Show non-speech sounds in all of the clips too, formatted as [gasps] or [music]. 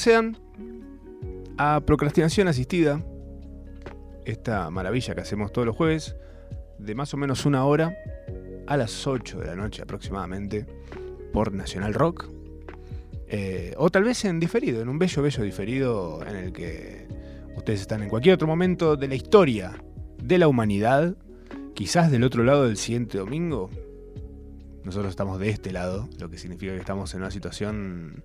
sean a Procrastinación Asistida, esta maravilla que hacemos todos los jueves, de más o menos una hora a las 8 de la noche aproximadamente, por Nacional Rock. Eh, o tal vez en diferido, en un bello, bello diferido en el que ustedes están en cualquier otro momento de la historia de la humanidad, quizás del otro lado del siguiente domingo. Nosotros estamos de este lado, lo que significa que estamos en una situación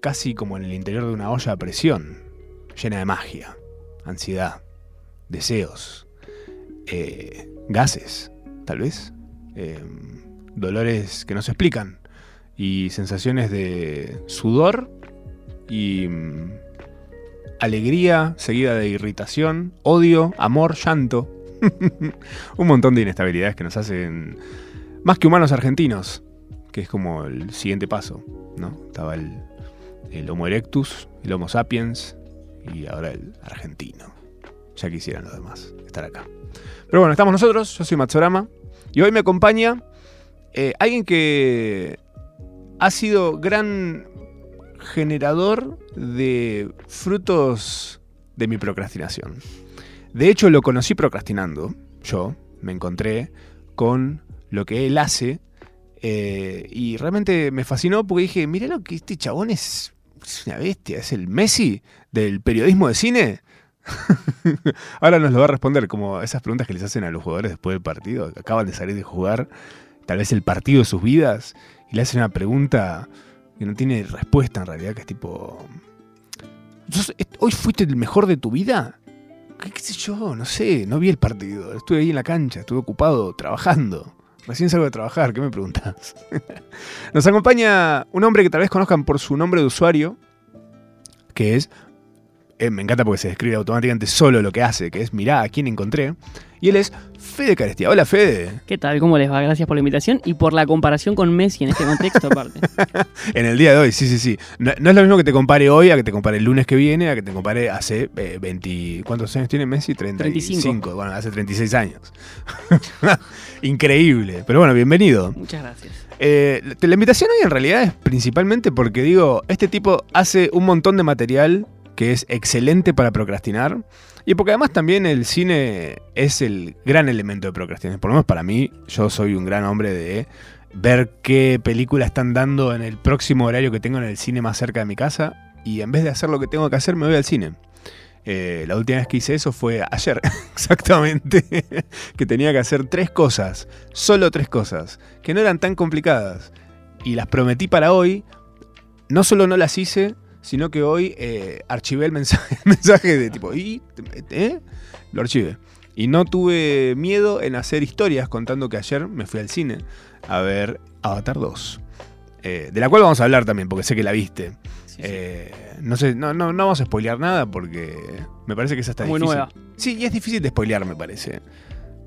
casi como en el interior de una olla a presión, llena de magia, ansiedad, deseos, eh, gases, tal vez, eh, dolores que no se explican y sensaciones de sudor y mm, alegría seguida de irritación, odio, amor, llanto. [laughs] Un montón de inestabilidades que nos hacen más que humanos argentinos, que es como el siguiente paso, ¿no? Estaba el, el Homo erectus, el Homo sapiens y ahora el argentino. Ya quisieran los demás estar acá. Pero bueno, estamos nosotros, yo soy Matsorama y hoy me acompaña eh, alguien que ha sido gran generador de frutos de mi procrastinación. De hecho, lo conocí procrastinando. Yo me encontré con lo que él hace eh, y realmente me fascinó porque dije, mira lo que este chabón es, es una bestia, es el Messi del periodismo de cine. [laughs] Ahora nos lo va a responder como esas preguntas que les hacen a los jugadores después del partido, que acaban de salir de jugar tal vez el partido de sus vidas, y le hacen una pregunta que no tiene respuesta en realidad, que es tipo, "¿Sos- est- ¿hoy fuiste el mejor de tu vida? ¿Qué, qué sé yo? No sé, no vi el partido, estuve ahí en la cancha, estuve ocupado trabajando. Recién salgo de trabajar, ¿qué me preguntas? [laughs] Nos acompaña un hombre que tal vez conozcan por su nombre de usuario, que es, eh, me encanta porque se describe automáticamente solo lo que hace, que es mirá a quién encontré, y él es Fede Carestia. Hola Fede. ¿Qué tal? ¿Cómo les va? Gracias por la invitación y por la comparación con Messi en este contexto aparte. [laughs] En el día de hoy, sí, sí, sí. No, no es lo mismo que te compare hoy a que te compare el lunes que viene, a que te compare hace eh, 20... ¿Cuántos años tiene Messi? 35. 35. Bueno, hace 36 años. [laughs] Increíble. Pero bueno, bienvenido. Muchas gracias. Eh, la invitación hoy en realidad es principalmente porque digo, este tipo hace un montón de material que es excelente para procrastinar. Y porque además también el cine es el gran elemento de procrastinación. Por lo menos para mí, yo soy un gran hombre de ver qué película están dando en el próximo horario que tengo en el cine más cerca de mi casa. Y en vez de hacer lo que tengo que hacer, me voy al cine. Eh, la última vez que hice eso fue ayer, [laughs] exactamente. que tenía que hacer tres cosas, solo tres cosas, que no eran tan complicadas. Y las prometí para hoy. No solo no las hice, sino que hoy eh, archivé el mensaje, el [laughs] mensaje de tipo, ¿y? ¿Eh? Lo archivé. Y no tuve miedo en hacer historias contando que ayer me fui al cine a ver Avatar 2. eh, de la cual vamos a hablar también, porque sé que la viste. Sí, sí. Eh, no sé, no, no, no vamos a spoilear nada porque me parece que esa está Muy difícil. nueva. Sí, y es difícil de spoilear, me parece.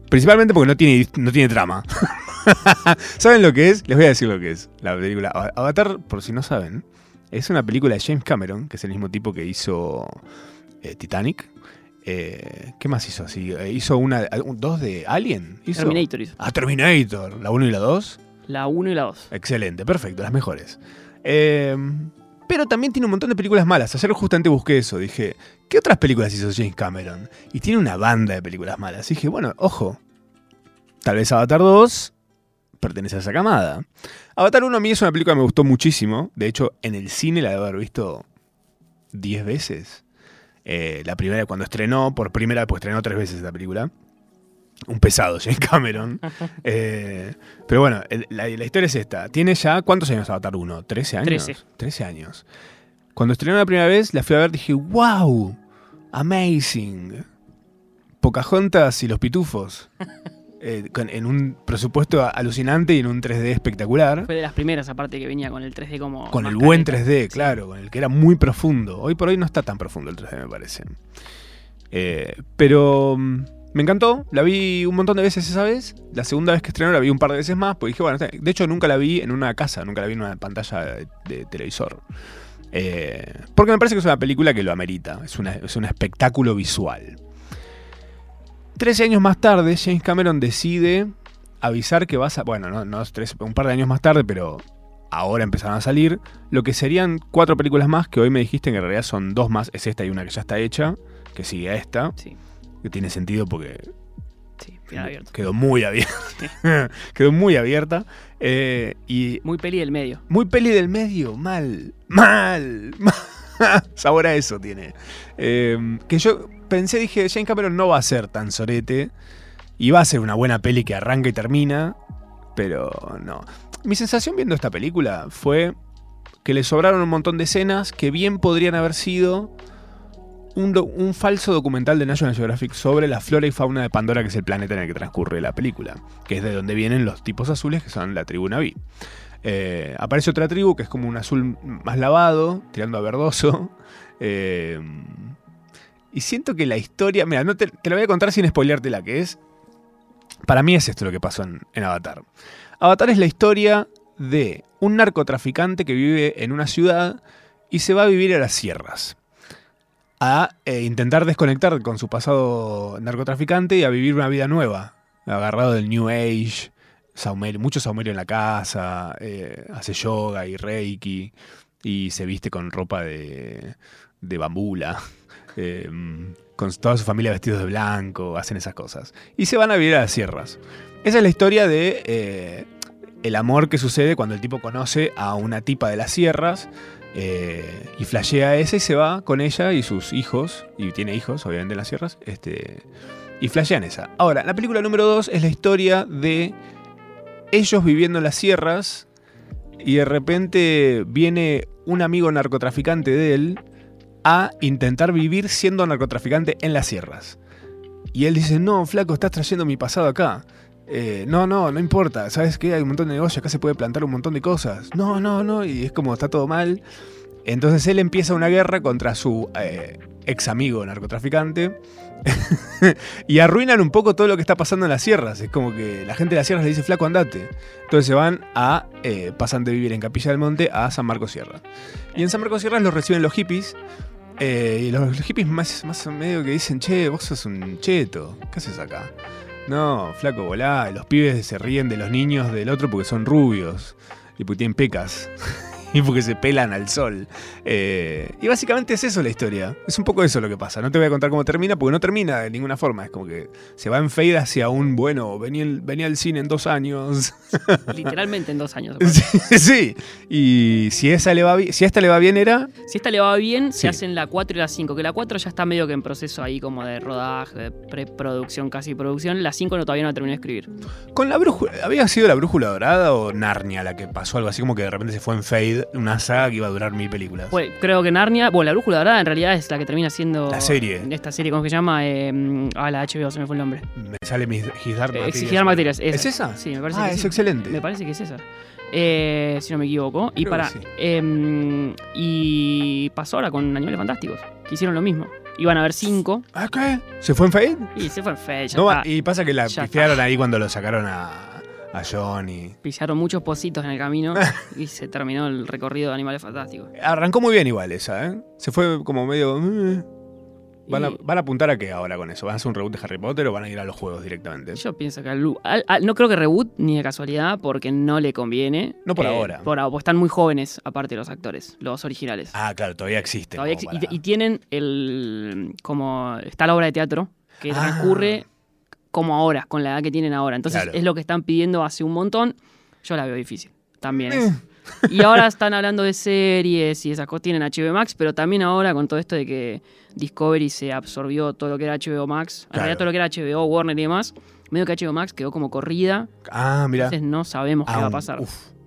Principalmente porque no tiene, no tiene trama. [laughs] ¿Saben lo que es? Les voy a decir lo que es la película. Ava- Avatar, por si no saben, es una película de James Cameron, que es el mismo tipo que hizo eh, Titanic. Eh, ¿Qué más hizo así? Eh, hizo una, un- dos de Alien. ¿Hizo? Terminator hizo. Ah, Terminator. La 1 y la 2. La 1 y la 2. Excelente, perfecto, las mejores. Eh, pero también tiene un montón de películas malas. Ayer justamente busqué eso. Dije, ¿qué otras películas hizo James Cameron? Y tiene una banda de películas malas. Y dije, bueno, ojo. Tal vez Avatar 2 pertenece a esa camada. Avatar 1 a mí es una película que me gustó muchísimo. De hecho, en el cine la debo haber visto 10 veces. Eh, la primera, cuando estrenó, por primera vez, pues estrenó tres veces esta película. Un pesado, [laughs] James Cameron. [laughs] Eh, pero bueno, la, la historia es esta. Tiene ya, ¿cuántos años Avatar 1? ¿13 años? Trece. 13 años. Cuando estrenó la primera vez, la fui a ver, dije, wow, amazing. Pocahontas y los pitufos. [laughs] Eh, con- en un presupuesto alucinante y en un 3D espectacular. Fue de las primeras, aparte que venía con el 3D como. Con el buen careta. 3D, claro, con el que era muy profundo. Hoy por hoy no está tan profundo el 3D, me parece. Eh, pero mm, me encantó, la vi un montón de veces esa vez. La segunda vez que estrenó la vi un par de veces más, porque dije, bueno, de hecho nunca la vi en una casa, nunca la vi en una pantalla de, de televisor. Eh, porque me parece que es una película que lo amerita, es, una- es un espectáculo visual. Trece años más tarde, James Cameron decide avisar que vas a. Bueno, no, no es tres- un par de años más tarde, pero ahora empezaron a salir. Lo que serían cuatro películas más, que hoy me dijiste que en realidad son dos más. Es esta y una que ya está hecha, que sigue a esta. Sí, Que tiene sentido porque sí, final abierto. quedó muy abierta. [laughs] quedó muy abierta. Eh, y Muy peli del medio. muy peli del medio, mal, mal, [laughs] mal. Sabor a eso tiene. Eh, que yo pensé, dije, James Cameron no va a ser tan sorete. Y va a ser una buena peli que arranca y termina. Pero no. Mi sensación viendo esta película fue que le sobraron un montón de escenas que bien podrían haber sido un, un falso documental de National Geographic sobre la flora y fauna de Pandora, que es el planeta en el que transcurre la película, que es de donde vienen los tipos azules, que son la tribu Naví. Eh, aparece otra tribu que es como un azul más lavado, tirando a verdoso. [laughs] eh, y siento que la historia. Mira, no te, la voy a contar sin spoilearte la que es. Para mí es esto lo que pasó en, en Avatar. Avatar es la historia de un narcotraficante que vive en una ciudad y se va a vivir a las sierras. A eh, intentar desconectar con su pasado narcotraficante y a vivir una vida nueva. Agarrado del New Age, saumerio, mucho saumerio en la casa, eh, hace yoga y reiki y se viste con ropa de, de bambula. Eh, con toda su familia vestidos de blanco, hacen esas cosas. Y se van a vivir a las sierras. Esa es la historia de eh, el amor que sucede cuando el tipo conoce a una tipa de las sierras eh, y flashea esa y se va con ella y sus hijos, y tiene hijos obviamente en las sierras, este, y flashean esa. Ahora, la película número 2 es la historia de ellos viviendo en las sierras y de repente viene un amigo narcotraficante de él a intentar vivir siendo narcotraficante en las sierras. Y él dice, no, flaco, estás trayendo mi pasado acá. Eh, no, no, no importa. ¿Sabes qué? Hay un montón de negocios, acá se puede plantar un montón de cosas. No, no, no. Y es como está todo mal. Entonces él empieza una guerra contra su eh, ex amigo narcotraficante. [laughs] y arruinan un poco todo lo que está pasando en las sierras. Es como que la gente de las sierras le dice, flaco, andate. Entonces se van a, eh, pasan de vivir en Capilla del Monte a San Marcos Sierra. Y en San Marcos Sierra los reciben los hippies. Eh, y los, hippies más, más medio que dicen, che, vos sos un cheto. ¿Qué haces acá? No, flaco, volá. Los pibes se ríen de los niños del otro porque son rubios. Y porque tienen pecas. [laughs] [laughs] y porque se pelan al sol. Eh, y básicamente es eso la historia. Es un poco eso lo que pasa. No te voy a contar cómo termina, porque no termina de ninguna forma. Es como que se va en fade hacia un, bueno, venía, el- venía al cine en dos años. [laughs] Literalmente en dos años. [laughs] sí, sí. Y si, esa le va si a esta le va bien era... Si esta le va bien, Sí. se hacen la 4 y la 5. Que la 4 ya está medio que en proceso ahí como de rodaje, de preproducción, casi producción. La 5 no, todavía no la terminé de escribir. Con la brújula, ¿había sido la brújula dorada o Narnia la que pasó algo así como que de repente se fue en fade una saga que iba a durar mil películas? Pues, creo que Narnia, bueno, la brújula dorada en realidad es la que termina siendo. La serie. Esta serie, ¿cómo se llama? Eh, ah, la HBO, se me fue el nombre. Me sale mis Dark Eh, Materias. ¿Es esa? Sí, me parece Ah, que es excelente. Me parece que es esa. Eh, si no me equivoco. Y para. sí. em, y pasó ahora con Animales Fantásticos, que hicieron lo mismo. Iban a haber cinco ¿Ah, qué? ¿Se fue en fade? y se fue en. Ya No, y pasa que la pifiaron ahí cuando lo sacaron a, a John y... Pisaron muchos pocitos en el camino [laughs] y se terminó el recorrido de Animales Fantásticos. Arrancó muy bien igual esa, ¿eh? Se fue como medio... eh. ¿Van, a, van a apuntar a qué ahora con eso? ¿Van a hacer un reboot de Harry Potter o van a ir a los juegos directamente? Yo pienso que al, al- al- no creo que reboot ni de casualidad porque no le conviene. Eh, No por ahora. Por ahora, porque están muy jóvenes aparte los actores, los originales. Ah, claro, todavía existe. Todavía y, y tienen el como está la obra de teatro que Ah. transcurre como ahora, con la edad que tienen ahora. Entonces Claro. es lo que están pidiendo hace un montón. Yo la veo difícil. También Eh, es. Y ahora están hablando de series y esas cosas. Tienen HBO Max, pero también ahora con todo esto de que Discovery se absorbió todo lo que era HBO Max, en Claro. realidad todo lo que era HBO, Warner y demás, medio que HBO Max quedó como corrida. Ah, mira. Entonces no sabemos qué va a pasar.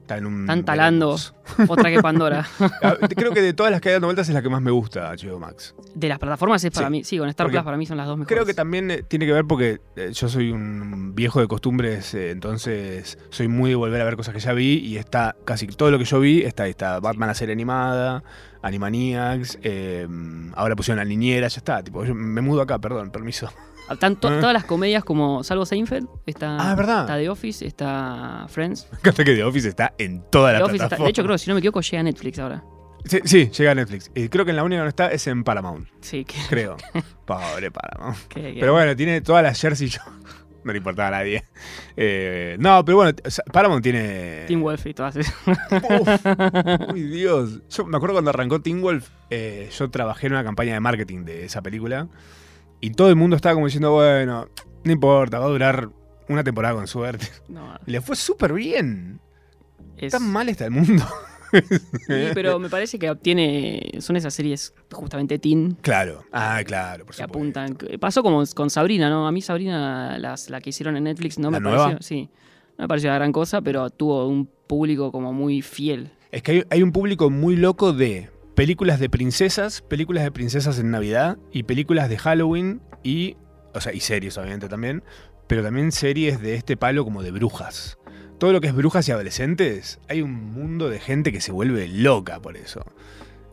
Está en un. Están talando veremos. [laughs] otra que Pandora. Ah, Creo que de todas las que hay dando vueltas es la que más me gusta, HBO Max. De las plataformas es para Sí. mí, sí, con Star Plus para mí son las dos mejores. Creo que también eh, tiene que ver porque eh, yo soy un viejo de costumbres, eh, entonces soy muy de volver a ver cosas que ya vi y está casi todo lo que yo vi está ahí. Está Batman la serie animada, Animaniacs, eh, ahora pusieron la niñera, ya está. Tipo, yo me mudo acá, perdón, permiso. Tanto, Ah. todas las comedias como Salvo Seinfeld, está, Ah, ¿verdad? está The Office, está Friends. Me encanta que The Office está en toda la The Office está- plataforma. de hecho, creo si no me equivoco, llega a Netflix ahora. Sí, sí, llega a Netflix. Y creo que en la única que no está es en Paramount, Sí, que, creo. [laughs] Pobre Paramount. Pero bueno, tiene todas las Jersey. [laughs] No le importaba a nadie. Eh, no, pero bueno, Paramount tiene. Team Wolf y todas esas. [laughs] Uy, Dios. Yo me acuerdo cuando arrancó Teen Wolf, eh, yo trabajé en una campaña de marketing de esa película. Y todo el mundo estaba como diciendo, bueno, no importa, va a durar una temporada con suerte. No, le fue súper bien. es- Tan mal está el mundo. Sí, pero me parece que obtiene. Son esas series justamente teen Claro. Ah, claro, por que supuesto. apuntan. Pasó como con Sabrina, ¿no? A mí Sabrina, las, la que hicieron en Netflix, no ¿La me nueva? pareció. Sí. No me pareció la gran cosa, pero tuvo un público como muy fiel. Es que hay, hay un público muy loco de películas de princesas, películas de princesas en Navidad y películas de Halloween y, o sea, y series obviamente también, pero también series de este palo como de brujas. Todo lo que es brujas y adolescentes, hay un mundo de gente que se vuelve loca por eso.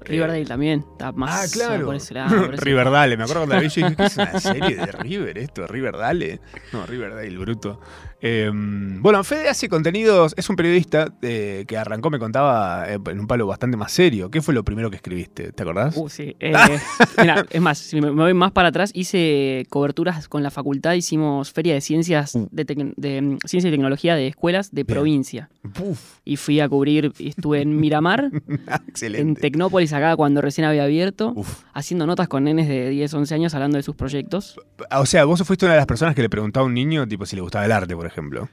Riverdale también, está más ah, claro. por ese lado. por [laughs] ese- Riverdale, me acuerdo cuando la vi yo dije, [laughs] ¿qué es una serie de River esto? Riverdale. No, Riverdale, bruto. Eh, bueno, Fede hace contenidos, es un periodista eh, que arrancó, me contaba, eh, en un palo bastante más serio. ¿Qué fue lo primero que escribiste? ¿Te acordás? Uh, sí. Eh, [laughs] mira, es más, si me, me voy más para atrás, hice coberturas con la facultad, hicimos feria de ciencias, Uh. de, mm, ciencia y tecnología de escuelas de Bien. provincia. Y fui a cubrir, estuve en Miramar, [laughs] en excelente. Tecnópolis acá cuando recién había abierto, Uf. haciendo notas con nenes de 10, 11 años hablando de sus proyectos. O sea, vos fuiste una de las personas que le preguntaba a un niño, tipo, si le gustaba el arte, por ejemplo.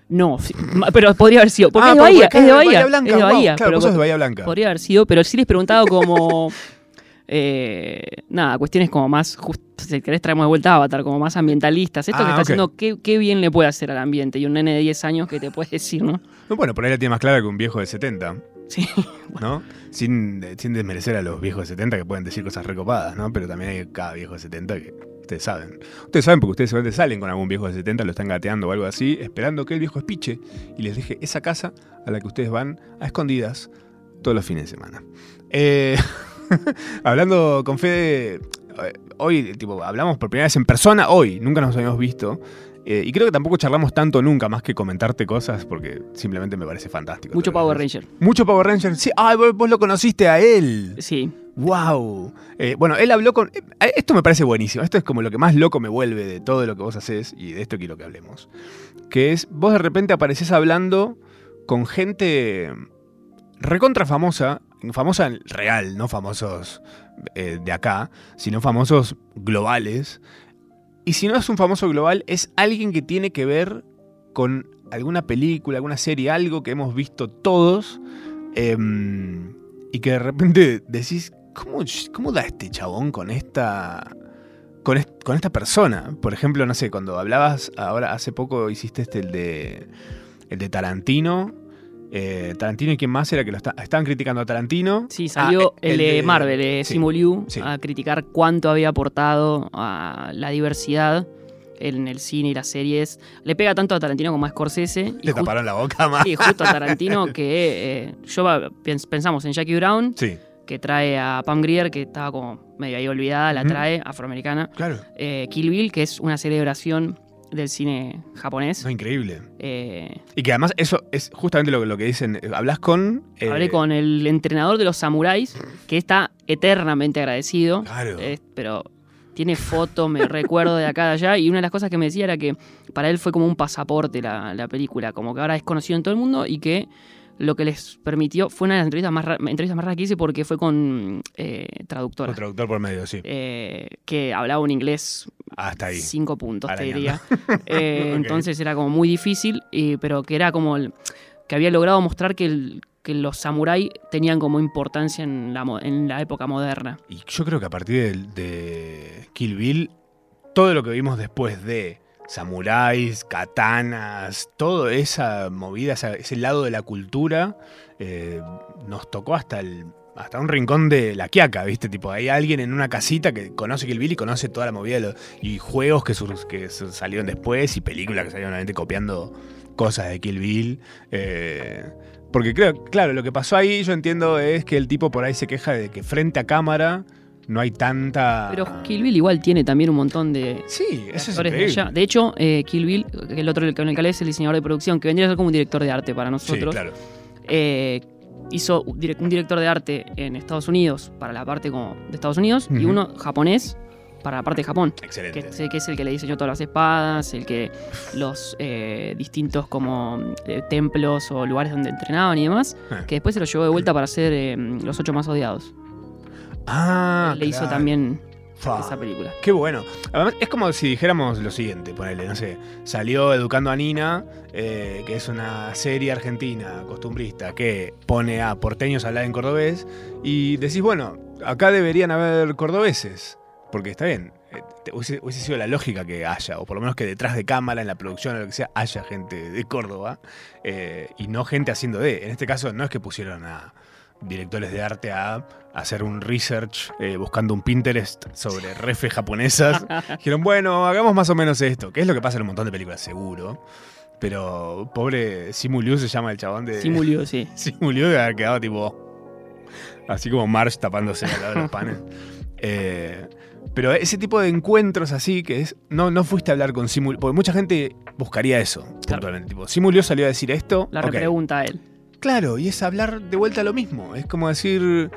No, sí, ma- pero podría haber sido, porque Ah, es de Bahía, es de Bahía, Blanca, es de wow, Bahía, claro, pero vos sos de Bahía Blanca. podría haber sido, pero sí les preguntaba como... [laughs] eh, nada, cuestiones como más, just- si querés traemos de vuelta a Avatar, como más ambientalistas. Esto Ah, que está ok. haciendo, ¿qué, qué bien le puede hacer al ambiente? Y un nene de 10 años que te puede decir, ¿no? No, bueno, por ahí la tiene más clara que un viejo de 70, Sí. [laughs] ¿no? Sin, sin desmerecer a los viejos de 70 que pueden decir cosas recopadas, ¿no? Pero también hay cada viejo de 70 que ustedes saben. Ustedes saben porque ustedes seguramente salen con algún viejo de 70, lo están gateando o algo así, esperando que el viejo espiche y les deje esa casa a la que ustedes van a escondidas todos los fines de semana. Eh, [laughs] hablando con Fede, eh, hoy, tipo, hablamos por primera vez en persona, hoy, nunca nos habíamos visto. Eh, y creo que tampoco charlamos tanto nunca más que comentarte cosas porque simplemente me parece fantástico. Mucho Power Ranger. Mucho Power Ranger. Sí, ay, vos, vos lo conociste a él. Sí. ¡Wow! bueno, él habló con. eh, esto me parece buenísimo. Esto es como lo que más loco me vuelve de todo lo que vos haces y de esto quiero que hablemos. Que es, vos de repente apareces hablando con gente recontra famosa, famosa en real, no famosos eh, de acá, sino famosos globales. Y si no es un famoso global, es alguien que tiene que ver con alguna película, alguna serie, algo que hemos visto todos. em, y que de repente decís, ¿cómo, cómo da este chabón con esta. Con, con esta persona? Por ejemplo, no sé, cuando hablabas, ahora hace poco hiciste este, el de. El de Tarantino. Eh, Tarantino y quién más era que lo está- estaban criticando a Tarantino. Sí, salió Ah, el, de Marvel, eh, sí. Simu Liu, sí. a criticar cuánto había aportado a la diversidad en el cine y las series. Le pega tanto a Tarantino como a Scorsese. Le taparon la boca más. Sí, justo a Tarantino [laughs] que eh, yo pensamos en Jackie Brown, Sí, que trae a Pam Grier, que estaba como medio ahí olvidada, la trae, afroamericana. claro. Eh, Kill Bill, que es una celebración del cine japonés. No, increíble. Eh, Y que además eso es justamente lo, lo que dicen. eh, Hablas con. eh, hablé con el entrenador de los samuráis, que está eternamente agradecido. Claro. Eh, pero tiene foto, me [laughs] recuerdo de acá de allá. Y una de las cosas que me decía era que para él fue como un pasaporte la, la película, como que ahora es conocido en todo el mundo y que lo que les permitió fue una de las entrevistas más, entrevistas más raras que hice porque fue con eh, traductora. Con traductor por medio, sí. eh, que hablaba un inglés Hasta ahí. cinco puntos, te Arañando. diría. [laughs] Eh. Entonces era como muy difícil, y- pero que era como el- que había logrado mostrar que el, que los samuráis tenían como importancia en la, en la época moderna. Y yo creo que a partir de, de Kill Bill, todo lo que vimos después de samuráis, katanas, toda esa movida, ese lado de la cultura, eh, nos tocó hasta el hasta un rincón de la quiaca, ¿viste? Tipo, hay alguien en una casita que conoce Kill Bill y conoce toda la movida de lo- y juegos que, salieron después y películas que salieron obviamente copiando cosas de Kill Bill. eh, porque creo, claro, lo que pasó ahí, yo entiendo, es que el tipo por ahí se queja de que frente a cámara no hay tanta. Pero Kill Bill igual tiene también un montón de Sí, eso es de allá. De hecho, eh, Kill Bill, que el otro con el que es el diseñador de producción, que vendría a ser como un director de arte para Sí, nosotros. claro. eh, hizo un direc- un director de arte en Estados Unidos para la parte como de Estados Unidos y uno japonés para la parte de Japón. Que, Excelente. sé que es el que le diseñó todas las espadas, el que los eh, distintos como eh, templos o lugares donde entrenaban y demás, Ah. que después se los llevó de vuelta para hacer eh, los ocho más odiados. Ah, le hizo también esa película. Qué bueno. Además, es como si dijéramos lo siguiente, ponele, no sé, salió Educando a Nina, eh, que es una serie argentina costumbrista que pone a porteños a hablar en cordobés, y decís, bueno, acá deberían haber cordobeses, porque está bien, eh, hubiese, hubiese sido la lógica que haya, o por lo menos que detrás de cámara, en la producción o lo que sea, haya gente de Córdoba, eh, y no gente haciendo de. En este caso, no es que pusieron a directores de arte a hacer un research eh, buscando un Pinterest sobre refes japonesas. [laughs] Dijeron, bueno, hagamos más o menos esto, que es lo que pasa en un montón de películas, seguro. Pero pobre Simu Liu se llama el chabón de. Simulió, sí. Simu Liu que [laughs] ha quedado tipo. Así como Marsh tapándose al lado de los panes. Eh, pero ese tipo de encuentros así, que es. No, no fuiste a hablar con Simu Liu, Porque mucha gente buscaría eso, puntualmente. Tipo, Simu Liu salió a decir esto. La ok. repregunta a él. Claro, y es hablar de vuelta a lo mismo. Es como decir,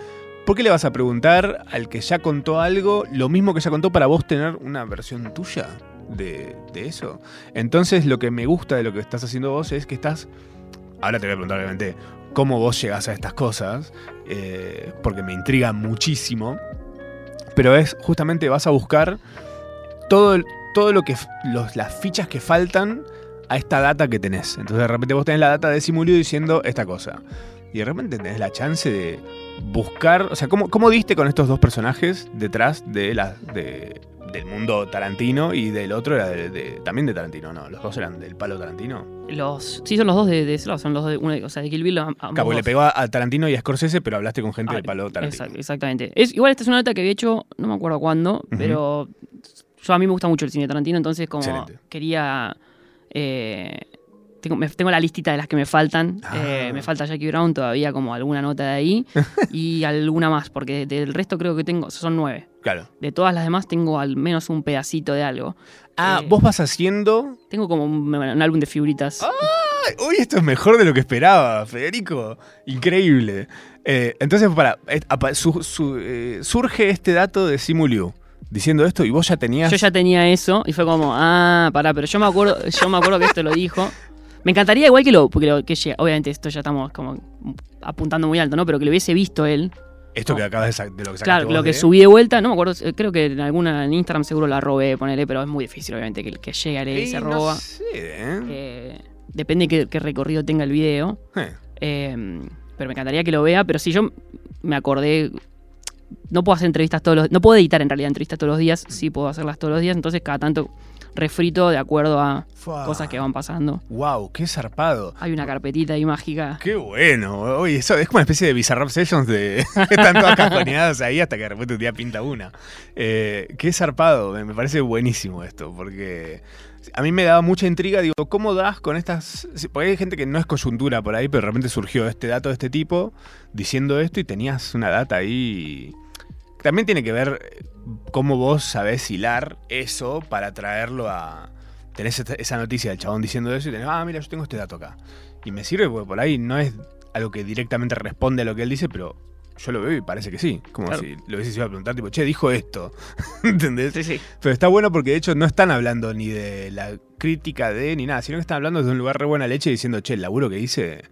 ¿por qué le vas a preguntar al que ya contó algo lo mismo que ya contó para vos tener una versión tuya de, eso? Entonces lo que me gusta de lo que estás haciendo vos es que estás... Ahora te voy a preguntar obviamente cómo vos llegás a estas cosas, eh, porque me intriga muchísimo. Pero es justamente vas a buscar todo, todo lo que las fichas que faltan a esta data que tenés. Entonces de repente vos tenés la data de Simulio diciendo esta cosa. Y de repente tenés la chance de buscar. O sea, ¿cómo, cómo diste con estos dos personajes detrás de la, de- del mundo Tarantino y del otro era de- de- también de Tarantino? No, los dos eran del palo Tarantino. Los, sí, son los dos de, de son los de, de- o sea, de Kill Bill. a- ambos Cabo, le pegó a, a Tarantino y a Scorsese, pero hablaste con gente Ah, del palo Tarantino. Exact- exactamente. Es, igual esta es una nota que había hecho, no me acuerdo cuándo, pero yo a mí me gusta mucho el cine de Tarantino, entonces como Excelente. quería... eh, tengo, me- tengo la listita de las que me faltan. Ah. Eh, me falta Jackie Brown todavía como alguna nota de ahí [laughs] y alguna más, porque del resto creo que tengo, son nueve. Claro. De todas las demás tengo al menos un pedacito de algo. Ah, Eh, vos vas haciendo. Tengo como un, un álbum de figuritas. Ay, Uy, esto es mejor de lo que esperaba, Federico. Increíble. Eh, entonces, para, apa- su- su- surge este dato de Simuliu diciendo esto y vos ya tenías. Yo ya tenía eso y fue como, ah, pará, pero yo me acuerdo, yo me acuerdo que esto lo dijo. Me encantaría igual que lo, porque lo que obviamente esto ya estamos como apuntando muy alto, ¿no? Pero que lo hubiese visto él. Esto que acabas de, de lo que sacaste Claro, vos lo que de- subí de vuelta, no me acuerdo, creo que en alguna en Instagram seguro la robé, ponele, pero es muy difícil, obviamente, que, que llegue a leer y se no roba. sé, ¿eh? Eh, depende qué, qué recorrido tenga el video. Eh, Eh, pero me encantaría que lo vea, pero si yo me acordé. No puedo hacer entrevistas todos los No puedo editar en realidad entrevistas todos los días. Sí puedo hacerlas todos los días. Entonces cada tanto refrito de acuerdo a fua. cosas que van pasando. Wow, qué zarpado. Hay una carpetita ahí mágica. Qué bueno. Oye, eso es como una especie de Bizarrap Sessions de. [laughs] Están todas cajoneadas ahí hasta que de repente un día pinta una. Eh, qué zarpado. Me, parece buenísimo esto. Porque a mí me daba mucha intriga. Digo, ¿cómo das con estas.? Porque hay gente que no es coyuntura por ahí, pero de repente surgió este dato de este tipo diciendo esto y tenías una data ahí. También tiene que ver eh, cómo vos sabés hilar eso para traerlo a. Tenés esa noticia del chabón diciendo eso y tenés, ah, mira, yo tengo este dato acá. Y me sirve porque por ahí no es algo que directamente responde a lo que él dice, pero yo lo veo y parece que sí. Como Claro. si lo hubiese ido a preguntar, tipo, che, dijo esto. [laughs] ¿Entendés? Sí, sí. Pero está bueno porque de hecho no están hablando ni de la crítica de ni nada, sino que están hablando desde un lugar re buena leche diciendo, che, el laburo que hice.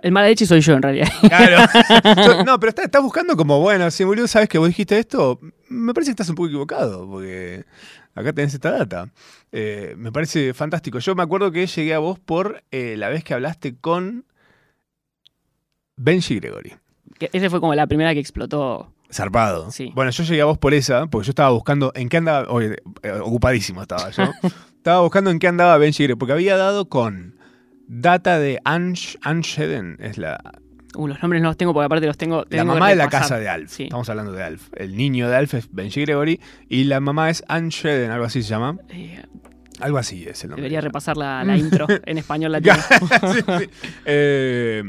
El mala leche soy yo en realidad. Claro. [laughs] Yo- no, pero estás está buscando como, bueno, si boludo sabes que vos dijiste esto, me parece que estás un poco equivocado, porque acá tenés esta data. Eh, me parece fantástico. Yo me acuerdo que llegué a vos por eh, la vez que hablaste con Benji Gregory. Que ese fue como la primera que explotó. Zarpado. Sí. Bueno, yo llegué a vos por esa, porque yo estaba buscando en qué andaba. Oye, ocupadísimo estaba yo. [laughs] estaba buscando en qué andaba Benji Gregory, porque había dado con data de Ansh, Ansheden, es la, Uh, los nombres no los tengo porque aparte los tengo. la tengo que mamá de la casa de Alf. Sí. Estamos hablando de Alf. El niño de Alf es Benji Gregory y la mamá es Ansheden, algo así se llama. Eh, Algo así es el nombre. debería repasar la, la intro en español [laughs] latino. Sí, sí. Eh,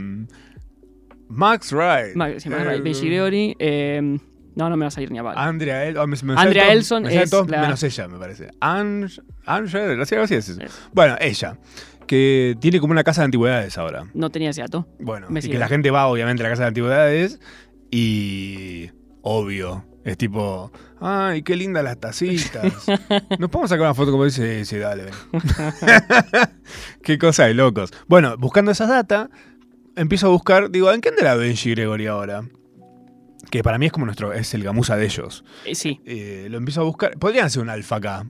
Max Wright. Ma- se llama Eh, Benji Gregory. eh, no, no me va a salir ni a palo. Andrea El- oh, me- me Andrea sale todo- Elson me es la- menos ella, me parece. Ange, Ange, algo así, algo así es eso. Es. Bueno, ella, que tiene como una casa de antigüedades ahora. No tenía ese dato. Bueno, y que la gente va obviamente a la casa de antigüedades y obvio, es tipo, ay, qué lindas las tacitas. [laughs] ¿Nos podemos sacar una foto como dice? Sí, dale, ven. [laughs] qué cosa de locos. Bueno, buscando esas data, empiezo a buscar, digo, ¿en qué andará Benji Gregory ahora? Que para mí es como nuestro, es el gamuza de ellos. Eh, sí. Eh, lo empiezo a buscar. Podrían ser un alfa acá.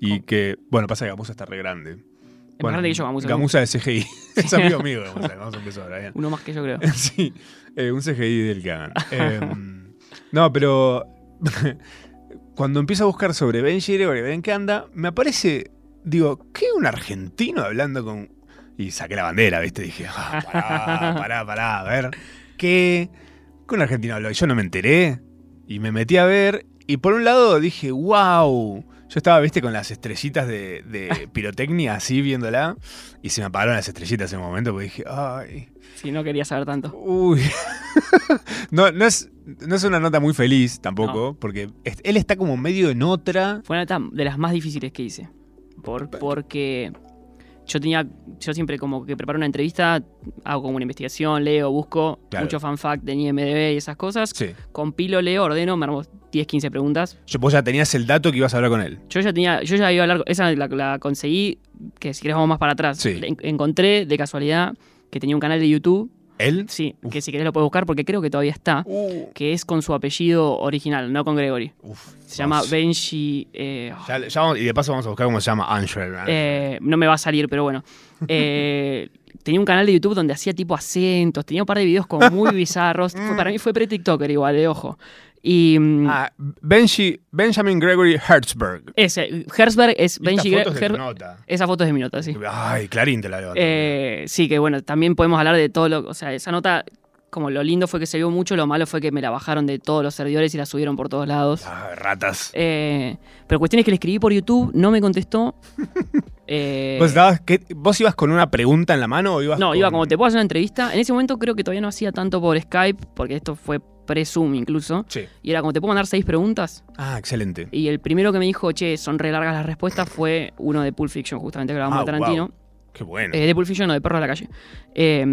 Y Oh. que, bueno, pasa que Gamuza está re grande. Es más grande que yo, Gamuza. Gamuza de CGI. [laughs] [laughs] es amigo mío, Gamuza. Vamos a empezar ahora, bien. Uno más que yo creo. [laughs] sí, eh, un CGI del que hagan. Eh, no, pero cuando empiezo a buscar sobre Benji Gregory, ven qué anda, me aparece, digo, ¿qué un argentino hablando con. Y saqué la bandera, ¿viste? Dije, ah, pará, pará, pará, a ver, ¿qué? ¿Qué un argentino habló? Y yo no me enteré. Y me metí a ver. Y por un lado dije, wow. Yo estaba, viste, con las estrellitas de, de [laughs] pirotecnia así viéndola. Y se me apagaron las estrellitas en un momento porque dije, ay. Sí, no quería saber tanto. Uy. [laughs] no, no, es, no es una nota muy feliz tampoco, porque él está como medio en otra. Fue una nota de las más difíciles que hice. Por, porque yo tenía, yo siempre como que preparo una entrevista, hago como una investigación, leo, busco Claro. mucho fan fact de IMDB y esas cosas. Sí. Compilo, leo, ordeno, me armo 10, 15 preguntas. Yo, vos ya tenías el dato que ibas a hablar con él. Yo ya tenía, yo ya iba a hablar, esa la, la conseguí, que si querés vamos más para atrás. Sí. Encontré de casualidad que tenía un canal de YouTube, ¿Él? sí, Uf. que si querés lo puedes buscar porque creo que todavía está, Uh, que es con su apellido original, no con Gregory. uf, Se llama. Benji... eh, Ya- ya vamos- y de paso vamos a buscar cómo se llama Angel. Eh, no me va a salir, pero bueno. Eh, [laughs] tenía un canal de YouTube donde hacía tipo acentos, tenía un par de videos como muy [laughs] bizarros. Para mí fue pre-TikToker igual, de ojo. Y mm, Ah, Benji, Benjamin Gregory Hertzberg. ese, Herzberg es Benji Esta foto es de Gre- tu Her- nota. Esa foto es de mi nota, sí. Ay, Clarín te la levantó. Eh, sí, que bueno, también podemos hablar de todo lo. O sea, esa nota, como lo lindo fue que se vio mucho, lo malo fue que me la bajaron de todos los servidores y la subieron por todos lados. Ah, ratas. Eh, pero cuestión es que le escribí por YouTube, no me contestó. [laughs] Eh, ¿Vos, qué- ¿Vos ibas con una pregunta en la mano o ibas No, con- iba como te puedo hacer una entrevista. En ese momento creo que todavía no hacía tanto por Skype, porque esto fue pre-Zoom incluso. Sí. Y era como te puedo mandar seis preguntas. Ah, excelente. Y el primero que me dijo, che, son re largas las respuestas, fue uno de Pulp Fiction, justamente que grabamos Ah, de Tarantino. Qué bueno. Eh, de Pulp Fiction, no, de Perro de la Calle. Eh,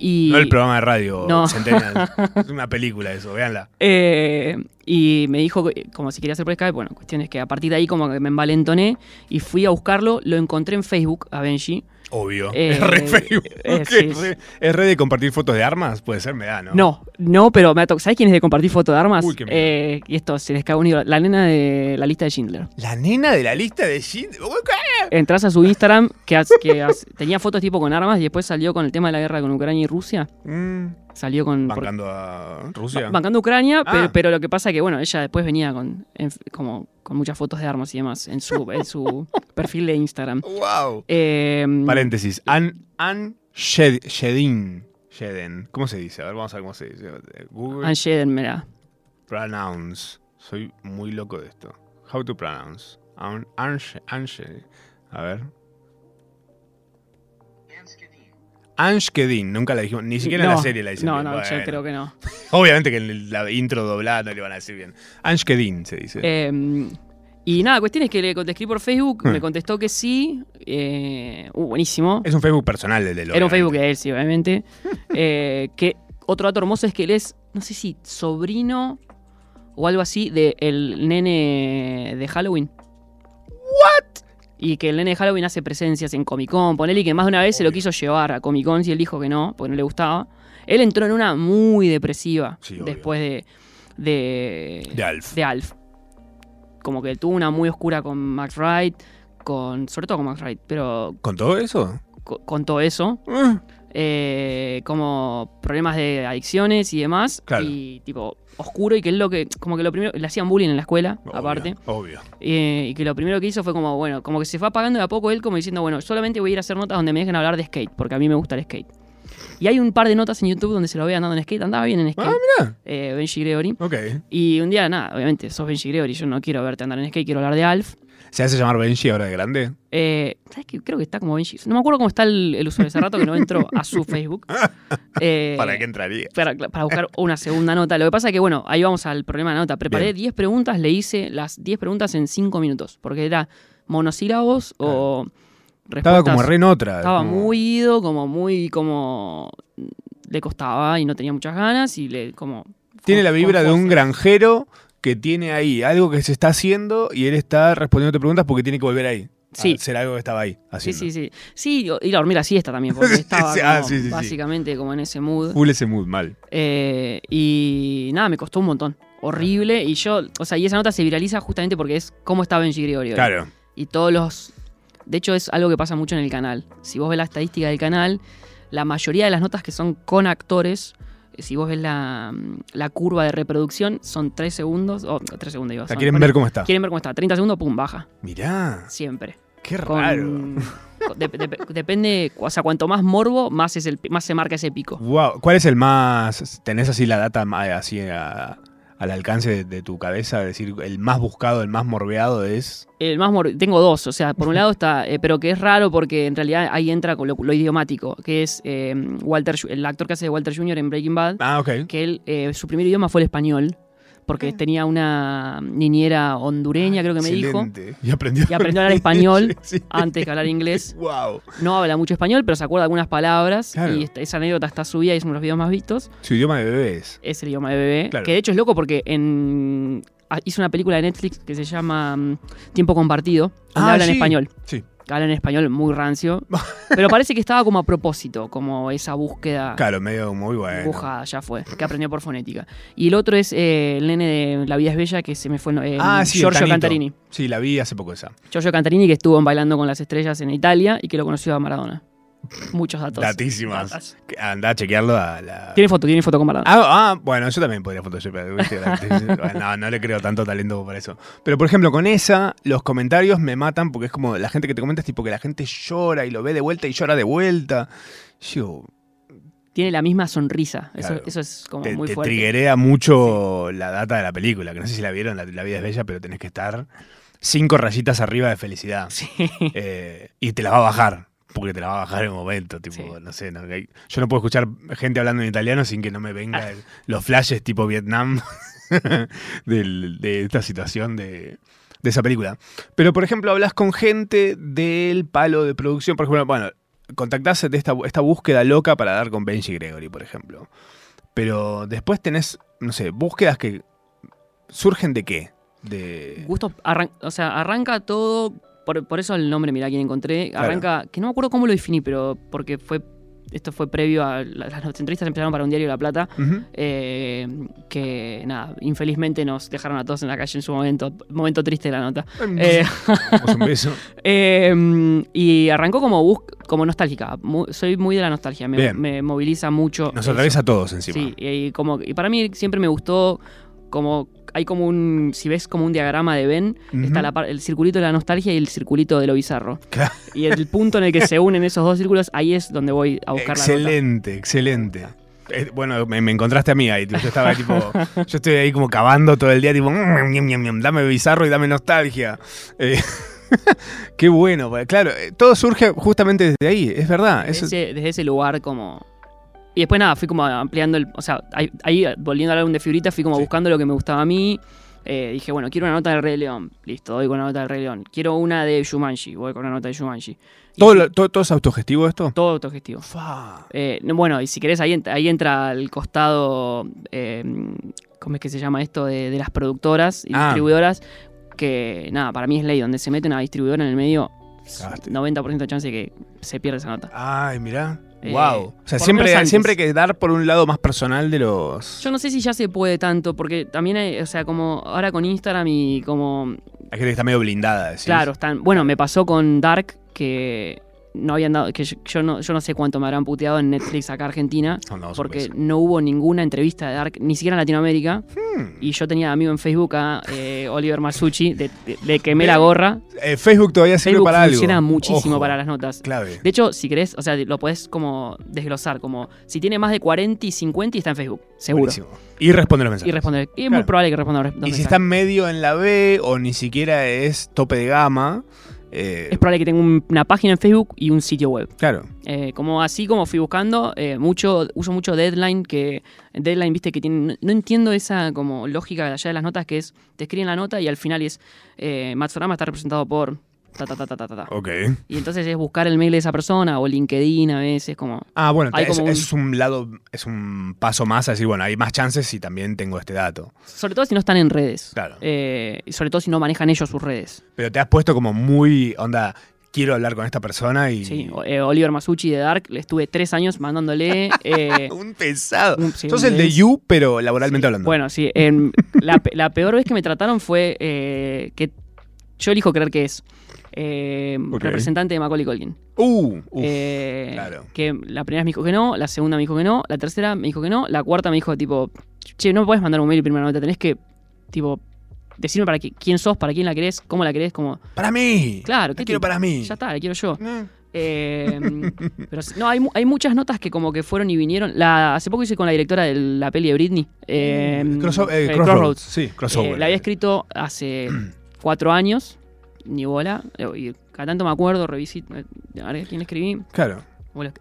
y, No el programa de radio No. [laughs] Centennial. [laughs] es una película eso, véanla. eh, y me dijo como si quería hacer por Skype. Bueno, cuestión es que a partir de ahí como que me envalentoné y fui a buscarlo. Lo encontré en Facebook, a Benji. Obvio. Eh, es re Facebook. eh, es, re, es re de compartir fotos de armas, puede ser, me da, ¿no? No, no, pero me ha tocado. ¿Sabes quién es de compartir foto de armas? Uy, qué. Eh, y esto se les cae un libro. La nena de la lista de Schindler. La nena de la lista de Shin. Entras a su Instagram, que, tenía fotos tipo con armas y después salió con el tema de la guerra con Ucrania y Rusia. Mm, Salió con. por- bancando a Rusia. ba- bancando Ucrania, Ah. pero, pero lo que pasa que, bueno, ella después venía con, en- como, con muchas fotos de armas y demás en su, en su [laughs] perfil de Instagram. wow. Eh, Paréntesis. An, An Shed- Shedin. Sheden. ¿Cómo se dice? A ver, vamos a ver cómo se dice. Google Ann Shedden, mirá. pronounce. Soy muy loco de esto. How to pronounce. An, An, An Shedin. A ver. Anshkedin, nunca la dijimos, ni siquiera en la serie la dicen No, bien. no, yo creo que no. [laughs] Obviamente que en la intro doblada no le van a decir bien. Anshkedin se dice. Eh, y nada, cuestión es que le contesté por Facebook, Hmm. me contestó que sí. eh, uh, buenísimo. es un Facebook personal el de. Era un Facebook de él, sí, obviamente. [laughs] Eh, que otro dato hermoso es que él es, no sé si sobrino o algo así del nene de Halloween. ¿What? Y que el nene de Halloween hace presencias en Comic Con. Ponele y que más de una vez se lo quiso llevar a Comic Con y él dijo que no, porque no le gustaba. Él entró en una muy depresiva Sí, después de, de, De Alf. de Alf. Como que tuvo una muy oscura con Max Wright, con, sobre todo con Max Wright, pero ¿Con todo eso? co- con todo eso. Ah, eh, como problemas de adicciones y demás. Claro. Y tipo oscuro y que es lo que, como que lo primero, le hacían bullying en la escuela, Obvio, aparte. Obvio. eh, y que lo primero que hizo fue como, bueno, como que se fue apagando de a poco él, como diciendo, bueno, solamente voy a ir a hacer notas donde me dejen hablar de skate, porque a mí me gusta el skate. Y hay un par de notas en YouTube donde se lo ve andando en skate, andaba bien en skate, Ah, mira. eh, Benji Gregory. Ok. Y un día, nada, obviamente, sos Benji Gregory, yo no quiero verte andar en skate, quiero hablar de Alf. ¿Se hace llamar Benji ahora de grande? Eh, ¿Sabes qué? Creo que está como Benji. No me acuerdo cómo está el, el usuario hace rato que no entro a su Facebook. [laughs] Eh, ¿Para qué entraría? para, para buscar una segunda nota. Lo que pasa es que, bueno, ahí vamos al problema de la nota. Preparé Bien. 10 preguntas, le hice las 10 preguntas en 5 minutos, porque era monosílabos o Estaba como respuestas- re en otra. Estaba como- muy ido, como muy, como... Le costaba y no tenía muchas ganas y le, como... Tiene la vibra de un granjero que tiene ahí algo que se está haciendo y él está respondiéndote preguntas porque tiene que volver ahí. Sí. hacer algo que estaba ahí Sí, haciendo. sí, sí. Sí, ir a dormir la siesta también, porque Sí, [laughs] estaba sí, ah, como sí, sí, sí. básicamente como en ese mood. Full ese mood, mal. Eh, y nada, me costó un montón. Horrible. Y yo, o sea, y esa nota se viraliza justamente porque es cómo está Benji Gregorio. Claro. Y todos los. De hecho, es algo que pasa mucho en el canal. Si vos ves la estadística del canal, la mayoría de las notas que son con actores, si vos ves la, la curva de reproducción, son 3 segundos. O 3 segundos, digo. O sea, son- quieren ver cómo está. Quieren ver cómo está. 30 segundos, pum, baja. Mirá, Siempre. qué raro. con- depende. O sea, cuanto más morbo, más, es el, más se marca ese pico. Wow. ¿Cuál es el más. ¿Tenés así la data ma- así a- al alcance de, de tu cabeza? Es decir, el más buscado, el más morbeado es. El más mor- tengo dos, o sea, por un lado está, eh, pero que es raro porque en realidad ahí entra con lo, lo idiomático, que es eh, Walter, el actor que hace de Walter Jr. en Breaking Bad, Ah, ok. que él, eh, su primer idioma fue el español, porque tenía una niñera hondureña, creo que me dijo. Y aprendió, y aprendió a hablar español [laughs] Sí. antes que hablar inglés. [laughs] Wow. No habla mucho español, pero se acuerda de algunas palabras, Claro. y esa anécdota está subida y es uno de los videos más vistos. Su idioma de bebés. Es el idioma de bebé, Claro. que de hecho es loco porque en... ah, Hizo una película de Netflix que se llama mm, Tiempo Compartido, donde Ah, habla en español. Sí. Habla en español muy rancio. [laughs] pero parece que estaba como a propósito, como esa búsqueda Claro, medio muy bueno. dibujada, ya fue, que aprendió por fonética. Y el otro es eh, el nene de La vida es bella, que se me fue eh, Ah, sí, Giorgio. Cantarini. Sí, la vi hace poco esa. Giorgio Cantarini, que estuvo en Bailando con las Estrellas en Italia y que lo conoció a Maradona. Muchos datos. Datísimas. Datas. Anda a chequearlo a la. Tiene foto, tiene foto con Maradona. Ah, ah, bueno, yo también podría photoshopear. [laughs] no, no le creo tanto talento para eso. Pero por ejemplo, con esa, los comentarios me matan porque es como la gente que te comenta es tipo que la gente llora y lo ve de vuelta y llora de vuelta. Yo, Tiene la misma sonrisa. Eso, Claro. eso es como te, muy te fuerte. triggerea mucho la data de la película, que no sé si la vieron, la, La vida es bella, pero tenés que estar cinco rayitas arriba de felicidad. Sí. Eh, y te la va a bajar. Porque te la va a bajar en un momento, tipo, Sí. no sé, no, yo no puedo escuchar gente hablando en italiano sin que no me venga el- los flashes tipo Vietnam [laughs] de esta situación de, de esa película. Pero, por ejemplo, hablas con gente del palo de producción, por ejemplo, bueno, contactás de esta, esta búsqueda loca para dar con Benji Gregory, por ejemplo. Pero después tenés, no sé, búsquedas que surgen de qué? De... Gusto, arran- o sea, arranca todo, por, por eso el nombre, mirá quién encontré, Claro. arranca, que no me acuerdo cómo lo definí, pero porque fue, esto fue previo a, la- las entrevistas empezaron para un diario de La Plata, eh, que nada, infelizmente nos dejaron a todos en la calle en su momento, momento triste de la nota. Eh, un beso. [laughs] eh, y arrancó como bus como nostálgica, soy muy de la nostalgia, me, me moviliza mucho. Nos atraviesa a todos encima. Sí, y, como, y para mí siempre me gustó como hay como un si ves como un diagrama de Ben está la el circulito de la nostalgia y el circulito de lo bizarro Claro. y el punto en el que se [laughs] unen esos dos círculos ahí es donde voy a buscar Excelente, excelente. Eh, bueno, me, me encontraste a mí ahí. Yo estaba tipo. [laughs] Yo estoy ahí como cavando todo el día, tipo. "Mm, ñam, ñam, dame bizarro y dame nostalgia. Eh, [laughs] qué bueno. porque, Claro, eh, todo surge justamente desde ahí, es verdad. la ese, desde ese lugar como y después nada fui como ampliando el o sea ahí, ahí, volviendo al álbum de figuritas fui como Sí. buscando lo que me gustaba a mí Eh, dije bueno quiero una nota del Rey León listo doy con una nota del Rey León quiero una de Shumanji voy con una nota de Shumanji ¿Todo, todo, todo es autogestivo esto? todo autogestivo Fa. Eh, no, bueno, y si querés, ahí, ahí entra el costado, eh, ¿cómo es que se llama esto? De, de las productoras y Ah. distribuidoras, que nada, para mí es ley, donde se mete una distribuidora en el medio, Cagaste. 90% de chance de que se pierda esa nota. Ay, mirá. Eh, wow. O sea, siempre, antes. siempre hay que dar por un lado más personal de los. Yo no sé si ya se puede tanto, porque también hay, o sea, como ahora con Instagram y como, Hay gente que está medio blindada. decís. claro, están, bueno, me pasó con Dark, que no habían dado, que yo, yo no, yo no sé cuánto me habrán puteado en Netflix acá Argentina, un porque no hubo ninguna entrevista de Dark, ni siquiera en Latinoamérica, Hmm. y yo tenía amigo en Facebook a eh, Oliver Masucci, de, de- le quemé la gorra. Eh, Facebook todavía sirve Facebook para algo. funciona muchísimo Ojo, para las notas. Clave. De hecho, si querés, o sea, lo podés como desglosar, como si tiene más de 40 y 50 y está en Facebook, seguro. Buenísimo. Y responde los mensajes. Y responder. Y es Claro. muy probable que responda los Y si está medio en la B o ni siquiera es tope de gama, eh, Es probable que tenga un- una página en Facebook y un sitio web. claro. Eh, como así como fui buscando, eh, mucho, uso mucho Deadline, que Deadline, viste, que tiene, no, no entiendo esa como lógica allá de las notas, que es, te escriben la nota y al final es, eh, Matsurama está representado por ta ta ta. Ok. Y entonces es buscar el mail de esa persona o LinkedIn a veces, como... Ah, bueno, Hay es, como un- es un lado, es un paso más a decir, bueno, hay más chances si también tengo este dato. Sobre todo si no están en redes. Claro. Eh, sobre todo si no manejan ellos sus redes. Pero te has puesto como muy, onda, quiero hablar con esta persona y... Sí, eh, Oliver Masucci de Dark, le estuve tres años mandándole... [laughs] eh, Un pesado. un- sí, Sos un el de. You, pero laboralmente hablando. Bueno, sí. la, la peor vez que me trataron fue eh, que yo elijo creer que es eh, representante de Macaulay Culkin. Uh, uf, Eh, claro. Que la primera me dijo que no, la segunda me dijo que no, la tercera me dijo que no, la cuarta me dijo tipo, che, no me puedes mandar un mail y primera nota, tenés que, tipo, decirme para qué, quién sos, para quién la querés, cómo la querés, como, Para mí. claro, La ¿qué quiero para mí. Ya está, la quiero yo. Eh, Eh, [laughs] pero no, hay, hay muchas notas que como que fueron y vinieron. La, hace poco hice con la directora de la peli de Britney. eh, Crosso- eh, eh, Crossroads. Sí, crossover. la había escrito hace [clears throat] cuatro años, ni bola. Y cada tanto me acuerdo, revisito. eh, A ver, ¿quién escribí? Claro.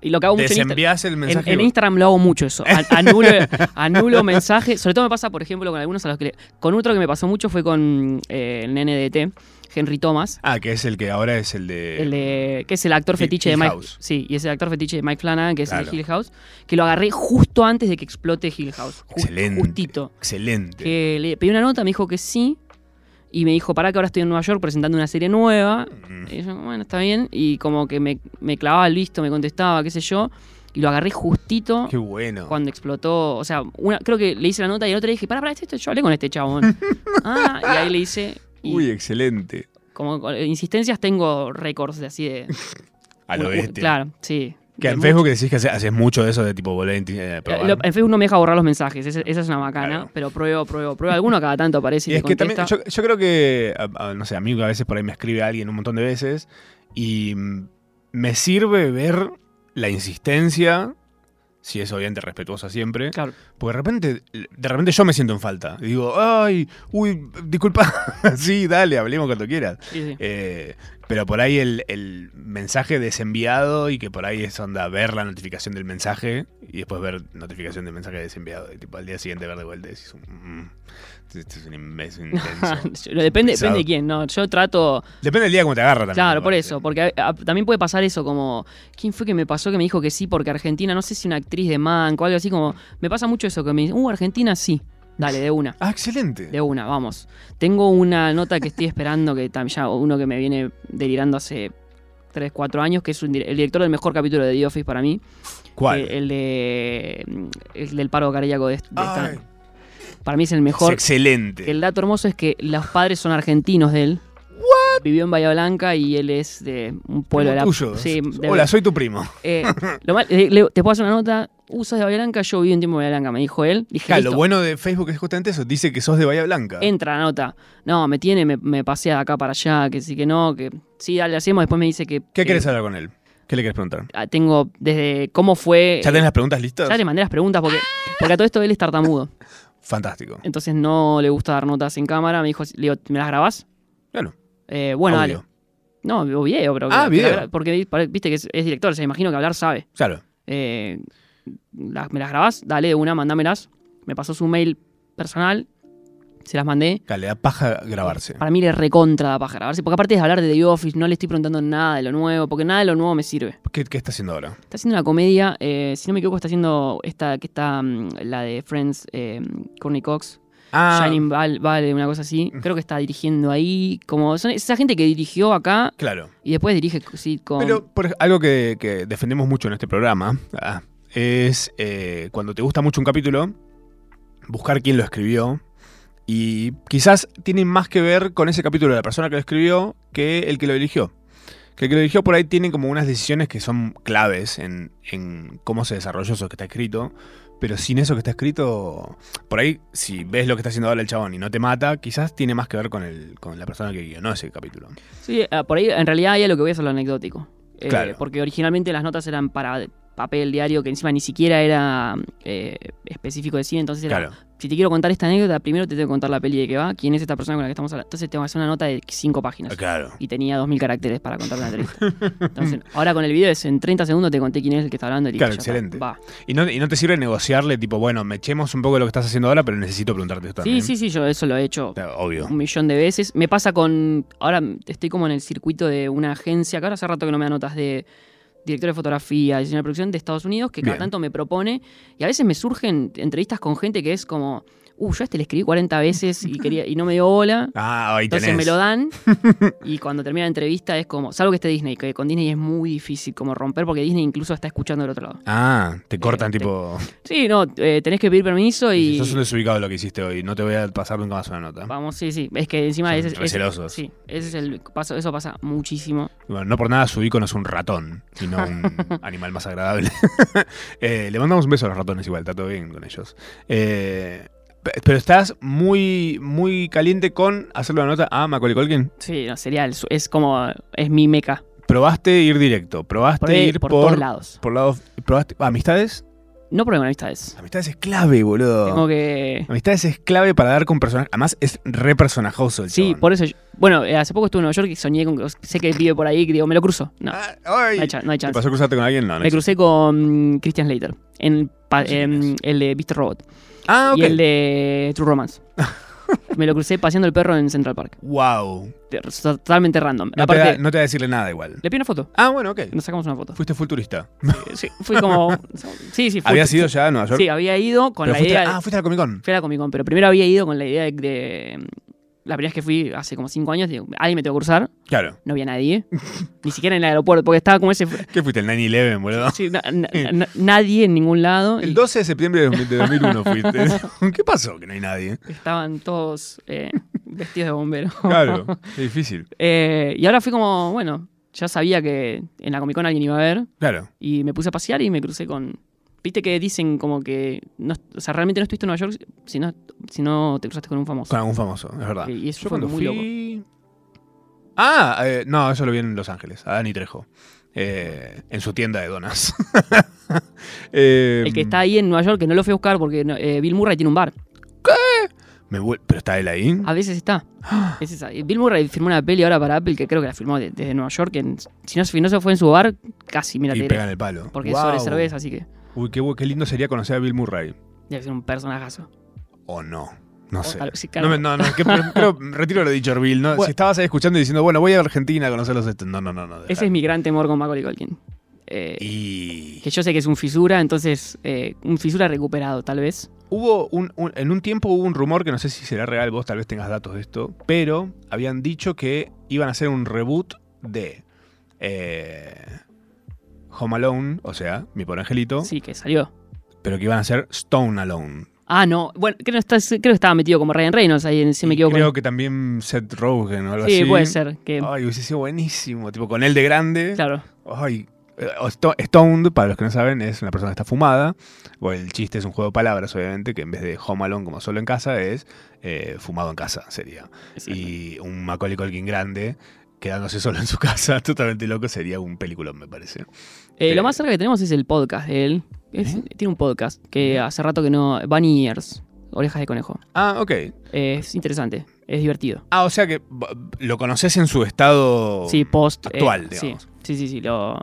Y lo que hago mucho en Instagram. El En, mensaje. en Instagram lo hago mucho eso. [laughs] Anulo, anulo mensajes. Sobre todo me pasa, por ejemplo, con algunos a los que le- Con otro que me pasó mucho fue con eh, el nene de ET, Henry Thomas. Ah, que es el que ahora es el de. El de- que es el actor Hill- fetiche de Mike. House. Sí, y es el actor fetiche de Mike Flanagan, que es el de Hill House. Que lo agarré justo antes de que explote Hill House. Ju- Excelente. Justito. Excelente. Que le pedí una nota, me dijo que sí. Y me dijo, para que ahora estoy en Nueva York presentando una serie nueva. Mm. Y yo, bueno, está bien. Y como que me, me clavaba el visto, me contestaba, qué sé yo. Y lo agarré justito Qué bueno. cuando explotó. O sea, una, creo que le hice la nota y el otro le dije, para, para, esto, yo hablé con este chabón. [laughs] ah, y ahí le hice. Y Uy, excelente. como con insistencias tengo récords de así de. [laughs] A lo bestia. Claro, sí. Que en Facebook decís que hace- haces mucho de eso de tipo volver eh, lo- en Facebook no me deja borrar los mensajes, esa, esa es una macana, Claro. pero pruebo, pruebo, pruebo. Alguno cada tanto aparece y, Y es que también, yo, yo creo que, a- a- no sé, a mí a veces por ahí me escribe alguien un montón de veces y me sirve ver la insistencia, si es obviamente respetuosa siempre, Claro. porque de repente, de repente yo me siento en falta. Y digo, ay, uy, disculpa, [laughs] sí, dale, hablemos cuando quieras. Sí, sí. Eh, pero por ahí el, el mensaje desenviado y que por ahí es onda ver la notificación del mensaje y después ver notificación del mensaje desenviado. Y tipo al día siguiente ver de vuelta y decís, "Mm, este es un imbécil [laughs] intenso. Depende, pesado. depende de quién, ¿no? Yo trato. Depende del día cómo te agarra también. Claro, por eso, porque a- a- también puede pasar eso, como. ¿Quién fue que me pasó que me dijo que sí? Porque Argentina, no sé si una actriz de Manco o algo así, como. Me pasa mucho eso, que me dicen, uh, Argentina sí. Dale, de una. Ah, excelente. De una, vamos. Tengo una nota que estoy esperando, que también ya uno que me viene delirando hace 3, 4 años, que es un el director del mejor capítulo de The Office para mí. ¿Cuál? Eh, el de. El del paro cardíaco de, de esta- Ay, Para mí es el es mejor. excelente. El dato hermoso es que los padres son argentinos de él. Vivió en Bahía Blanca y él es de un pueblo de la. tuyo. Sí, de- Hola, soy tu primo. eh, lo mal- eh, le- te puedo hacer una nota. Usas de Bahía Blanca, yo viví un tiempo en Bahía Blanca, me dijo él. Dije, Claro, lo bueno de Facebook es justamente eso. Dice que sos de Bahía Blanca. Entra la nota. No, me tiene, me, me pasea de acá para allá, que sí, que no, que sí, dale, hacemos. Después me dice que. ¿Qué que, querés hablar con él? ¿Qué le querés preguntar? ah, Tengo desde cómo fue. ¿Ya tenés las preguntas listas? ya le mandé las preguntas porque, porque a todo esto él es tartamudo. [laughs] Fantástico. Entonces no le gusta dar notas en cámara. Me dijo, le digo, ¿me las grabás? Claro. Eh, bueno, Audio. dale. No, o video, pero. Ah, que- video. que Porque viste que es, es director, se imagino que hablar sabe. Claro. Eh, ¿Me las grabás? Dale de una, mandámelas. Me pasó su mail personal. Se las mandé. Claro, le da paja grabarse. Para mí le recontra da paja grabarse. Porque aparte de hablar de The Office, no le estoy preguntando nada de lo nuevo. Porque nada de lo nuevo me sirve. ¿Qué, qué está haciendo ahora? Está haciendo una comedia. eh, si no me equivoco, está haciendo esta que está. mm, la de Friends, eh, Courtney Cox. Ah, Shining Val- Valley, una cosa así. Creo que está dirigiendo ahí. Como son esa gente que dirigió acá claro. y después dirige sí, con. Pero por algo que, que defendemos mucho en este programa ah, es eh, cuando te gusta mucho un capítulo, buscar quién lo escribió. Y quizás tiene más que ver con ese capítulo de la persona que lo escribió que el que lo eligió. Que el que lo dirigió por ahí tiene como unas decisiones que son claves en, en cómo se desarrolló eso que está escrito. Pero sin eso que está escrito, por ahí, si ves lo que está haciendo ahora el chabón y no te mata, quizás tiene más que ver con, el, con la persona que guionó ese capítulo. Sí, ah, por ahí en realidad ahí a lo que voy a hacer lo anecdótico. Eh, Claro. Porque originalmente las notas eran para papel diario que encima ni siquiera era eh, específico de cine, entonces era, Claro. si te quiero contar esta anécdota, primero te tengo que contar la peli de que va, quién es esta persona con la que estamos hablando. Entonces tengo que hacer una nota de cinco páginas. Claro. Y tenía 2.000 caracteres para contar una entrevista. Entonces, ahora con el video es en 30 segundos te conté quién es el que está hablando. y Claro, ya está. excelente. Va. Y no, y no te sirve negociarle, tipo, bueno, me echemos un poco de lo que estás haciendo ahora, pero necesito preguntarte esto Sí, también. sí, sí, yo eso lo he hecho Obvio. un millón de veces. Me pasa con. Ahora estoy como en el circuito de una agencia, que ahora hace rato que no me da notas de director de fotografía, diseño de producción de Estados Unidos, que cada Bien. tanto me propone. Y a veces me surgen entrevistas con gente que es como. Uh, yo a este le escribí 40 veces y, quería, y no me dio bola. [laughs] Ah, ahí Entonces tenés. me lo dan y cuando termina la entrevista es como, salvo que esté Disney, que con Disney es muy difícil como romper porque Disney incluso está escuchando del otro lado. Ah, te cortan, Eh, te- tipo. Sí, no, eh, tenés que pedir permiso y... Sos un desubicado de lo que hiciste hoy. No te voy a pasar nunca más una nota. Vamos, sí, sí, es que encima Son ese, es- sí, ese es el paso, eso pasa muchísimo. Bueno, no por nada su icono es un ratón y no un [laughs] animal más agradable. [laughs] Eh, le mandamos un beso a los ratones igual, está todo bien con ellos. Eh, pero estás muy, muy caliente con hacerle la nota a Macaulay Culkin. Sí, no, sería el es como, es mi meca. Probaste ir directo, probaste Probé ir por, por, todos lados. por lados. Probaste, ¿Amistades? No probé con amistades. Amistades es clave, boludo. Tengo que... Amistades es clave para dar con personajes. Además, es re personajoso el Sí, chabón. por eso... yo- bueno, eh, hace poco estuve en Nueva York y soñé con... Sé que vive por ahí, que digo, me lo cruzo. No, Ah, no hay, cha- no hay ¿Te chance. pasó a cruzarte con alguien? No, no Me crucé con mm, Christian Slater en, pa- en el de Mr. Robot Ah, ok. y el de True Romance. [laughs] Me lo crucé paseando el perro en Central Park. Wow. Te- Totalmente random. No, te da, no te va a decirle nada igual. le pido una foto. Ah, bueno, ok. Nos sacamos una foto. Fuiste full turista. Sí, fui como. [laughs] Sí, sí, fui. ¿Habías ido ya a Nueva York? Sí, había ido con Pero la fuiste, idea. de- Ah, fuiste a la Comic Con. Fui a la Comic Con, pero primero había ido con la idea de. de- la primera vez que fui hace como cinco años, digo, alguien me tengo que cruzar. Claro. No había nadie. [laughs] Ni siquiera en el aeropuerto, porque estaba como ese. ¿Qué fuiste? El 9-11, boludo. sí, na- [laughs] na- na- nadie en ningún lado. El y 12 de septiembre de 2000 de 2001 [laughs] fuiste. ¿Qué pasó? Que no hay nadie. Estaban todos eh, vestidos de bombero. Claro, es difícil. Eh, y ahora fui como, bueno, ya sabía que en la Comic Con alguien iba a ver. Claro. Y me puse a pasear y me crucé con. Viste que dicen como que. No, o sea, realmente no estuviste en Nueva York si no, si no te cruzaste con un famoso. Con algún famoso, es verdad. Y eso Yo fue cuando muy fui. Ah, eh, no, eso lo vi en Los Ángeles, a Dani Trejo. eh, en su tienda de donas. [laughs] Eh, El que está ahí en Nueva York, que no lo fui a buscar porque eh, Bill Murray tiene un bar. me vuel- ¿Pero está él ahí? A veces está. [gasps] Es esa. Y Bill Murray firmó una peli ahora para Apple que creo que la firmó de- desde Nueva York. en- si, no, si no se fue en su bar, casi, mira, y pegan el palo. Porque Guau. es sobre cerveza, así que Uy, qué, qué lindo sería conocer a Bill Murray. debe ser un personajazo. O no. No sé. sí, No, claro. no, no, que- pero [laughs] retiro lo dicho, Bill. ¿no? Bueno. Si estabas ahí escuchando y diciendo, bueno, voy a Argentina a conocer los estos. No, no, no. no Ese es mi gran temor con Macaulay Culkin. Eh, Y Que yo sé que es un fisura, entonces, eh, un fisura recuperado, tal vez. hubo un, un- en un tiempo hubo un rumor que no sé si será real, vos tal vez tengas datos de esto, pero habían dicho que iban a hacer un reboot de eh, Home Alone, o sea, mi pobre angelito, Sí, que salió. pero que iban a hacer Stone Alone. Ah, no. Bueno, creo, que está- creo que estaba metido como Ryan Reynolds ahí, si me equivoco. creo que también Seth Rogen o algo sí, así. puede ser. Que, Ay, hubiese sido buenísimo, tipo con él de grande. Claro. Ay, eh, Stoned, para los que no saben, es una persona que está fumada. O el chiste es un juego de palabras, obviamente, que en vez de home alone como solo en casa, es eh, fumado en casa, sería. exacto. Y un Macaulay Culkin grande, quedándose solo en su [laughs] casa, totalmente loco, sería un peliculón, me parece. Eh, lo más cerca que tenemos es el podcast de él. Es- ¿Eh? Tiene un podcast que hace rato que no. Bunny Ears. Orejas de conejo. Ah, ok. Es interesante. Es divertido. Ah, o sea que lo conoces en su estado Sí, post. eh, actual, digamos. sí, sí, sí. Lo,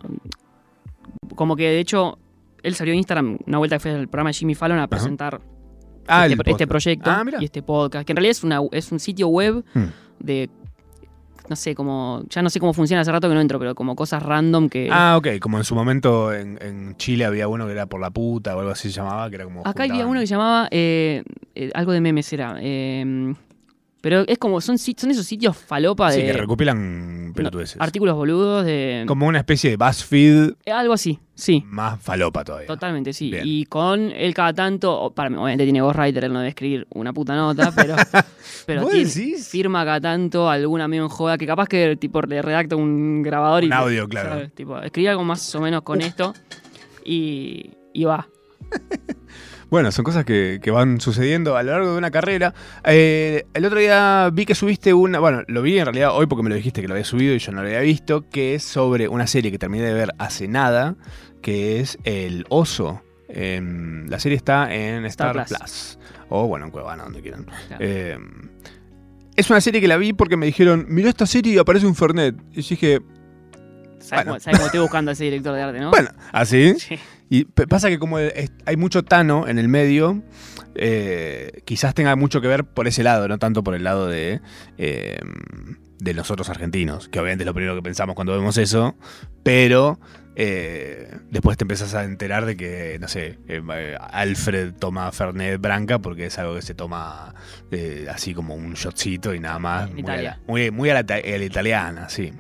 como que de hecho. Él salió en Instagram una vuelta que fue al programa de Jimmy Fallon a presentar Ah, este, este proyecto Ah, y este podcast, que en realidad es, una, es un sitio web Hmm. de, no sé, como, ya no sé cómo funciona hace rato que no entro, pero como cosas random que... Ah, ok, como en su momento en, en Chile había uno que era por la puta o algo así se llamaba, que era como... Acá había uno que se llamaba, eh, eh, algo de memes era, eh, Pero es como, son, son esos sitios falopa de Sí, que recopilan pelotudeces. artículos boludos de... Como una especie de BuzzFeed Algo así, sí. más falopa todavía. Totalmente, sí. Bien. Y con él cada tanto, para, obviamente tiene ghostwriter, él no debe escribir una puta nota, pero, [laughs] pero ¿Vos tiene- decís? firma cada tanto algún amigo en joda que capaz que tipo le redacta un grabador y Un audio, claro. ¿sabes? Tipo, escribe algo más o menos con [laughs] esto y, y va. [laughs] Bueno, son cosas que, que van sucediendo a lo largo de una carrera. Eh, el otro día vi que subiste una. Bueno, lo vi en realidad hoy porque me lo dijiste que lo había subido y yo no lo había visto. Que es sobre una serie que terminé de ver hace nada. Que es El Oso. Em, la serie está en Star, Star Plus. Plus. O bueno, en Cuevana, donde quieran. Claro. Eh, es una serie que la vi porque me dijeron, mirá esta serie y aparece un Fernet. Y yo dije, ¿Sabes, bueno. cómo, estoy buscando a ese director de arte, no? bueno, así. Sí. Y pasa que como hay mucho Tano en el medio, eh, quizás tenga mucho que ver por ese lado, no tanto por el lado de, eh, de nosotros argentinos, que obviamente es lo primero que pensamos cuando vemos eso, pero eh, después te empezás a enterar de que, no sé, eh, eh, Alfred toma Fernet Branca porque es algo que se toma así como un shotcito y nada más. Muy. A la, muy, muy a la, a la italiana, sí.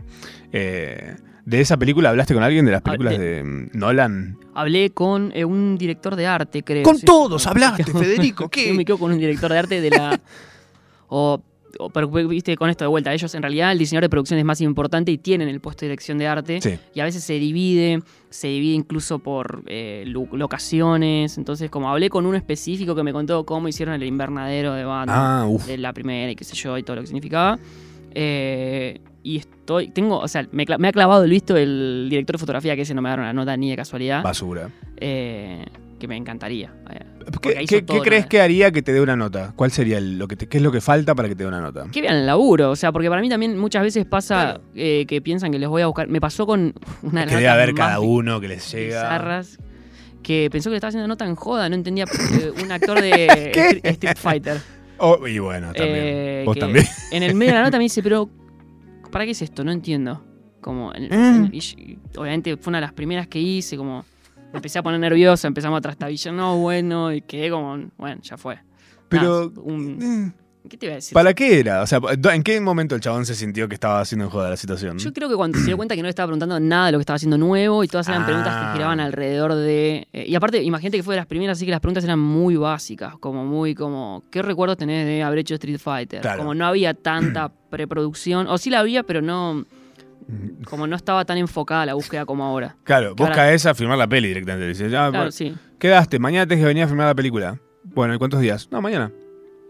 Eh, ¿De esa película hablaste con alguien de las Ah, películas de- de mm, Nolan? Hablé con eh, un director de arte, creo. Con sí. todos hablaste, Federico, [laughs] ¿qué? Yo me quedo con un director de arte de la. [laughs] o, o- pero viste, con esto de vuelta, ellos en realidad el diseñador de producción es más importante y tienen el puesto de dirección de arte. Sí. Y a veces se divide, se divide incluso por eh, lo- locaciones. Entonces, como hablé con uno específico que me contó cómo hicieron el invernadero de Batman, Ah, de la primera y qué sé yo, y todo lo que significaba. Eh, y estoy, tengo, o sea, me, me ha clavado el visto el director de fotografía, que ese no me dieron la nota ni de casualidad, Basura. eh, que me encantaría. eh, ¿Qué, crees que haría que te dé una nota? ¿Cuál sería el- lo que te- qué es lo que falta para que te dé una nota? Que vean el laburo, o sea, porque para mí también muchas veces pasa Claro. eh, que piensan que les voy a buscar. Me pasó con una de las Que debe haber cada uno que les llega. bizarras, que pensó que le estaba haciendo nota en joda, no entendía eh, un actor de. [laughs] Street- Fighter. Oh, y bueno, también. Eh, Vos también. En el medio de la nota me dice, pero ¿para qué es esto? No entiendo. Como, en- Mm. en- y obviamente fue una de las primeras que hice, como me empecé a poner nervioso, empezamos a trastabillar, no, bueno, y quedé como, bueno, ya fue. Pero. Nada, un- eh, ¿Qué te iba a decir? ¿Para qué era? O sea, ¿en qué momento el chabón se sintió que estaba haciendo en joda la situación? Yo creo que cuando se dio cuenta que no le estaba preguntando nada de lo que estaba haciendo nuevo y todas eran Ah. preguntas que giraban alrededor de... eh, y aparte, imagínate que fue de las primeras, así que las preguntas eran muy básicas, como muy como, ¿qué recuerdos tenés de haber hecho Street Fighter? Claro. Como no había tanta [clears throat] preproducción, o sí la había, pero no... Como no estaba tan enfocada la búsqueda como ahora. Claro, vos Ahora- caes a filmar la peli directamente. Dices, ah, Claro, bueno, sí. quedaste, mañana tenés que venir a filmar la película. Bueno, ¿y cuántos días? No, mañana.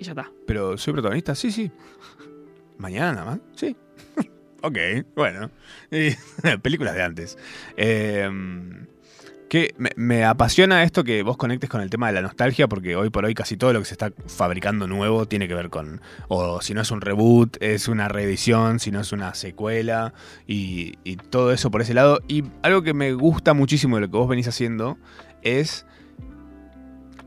Ya está. ¿Pero soy protagonista? Sí, sí. ¿Mañana nada más? Sí. [laughs] ok, bueno. [laughs] Películas de antes. Eh, que me, me apasiona esto que vos conectes con el tema de la nostalgia, porque hoy por hoy casi todo lo que se está fabricando nuevo tiene que ver con. O si no es un reboot, es una reedición, si no es una secuela, y, y todo eso por ese lado. Y algo que me gusta muchísimo de lo que vos venís haciendo es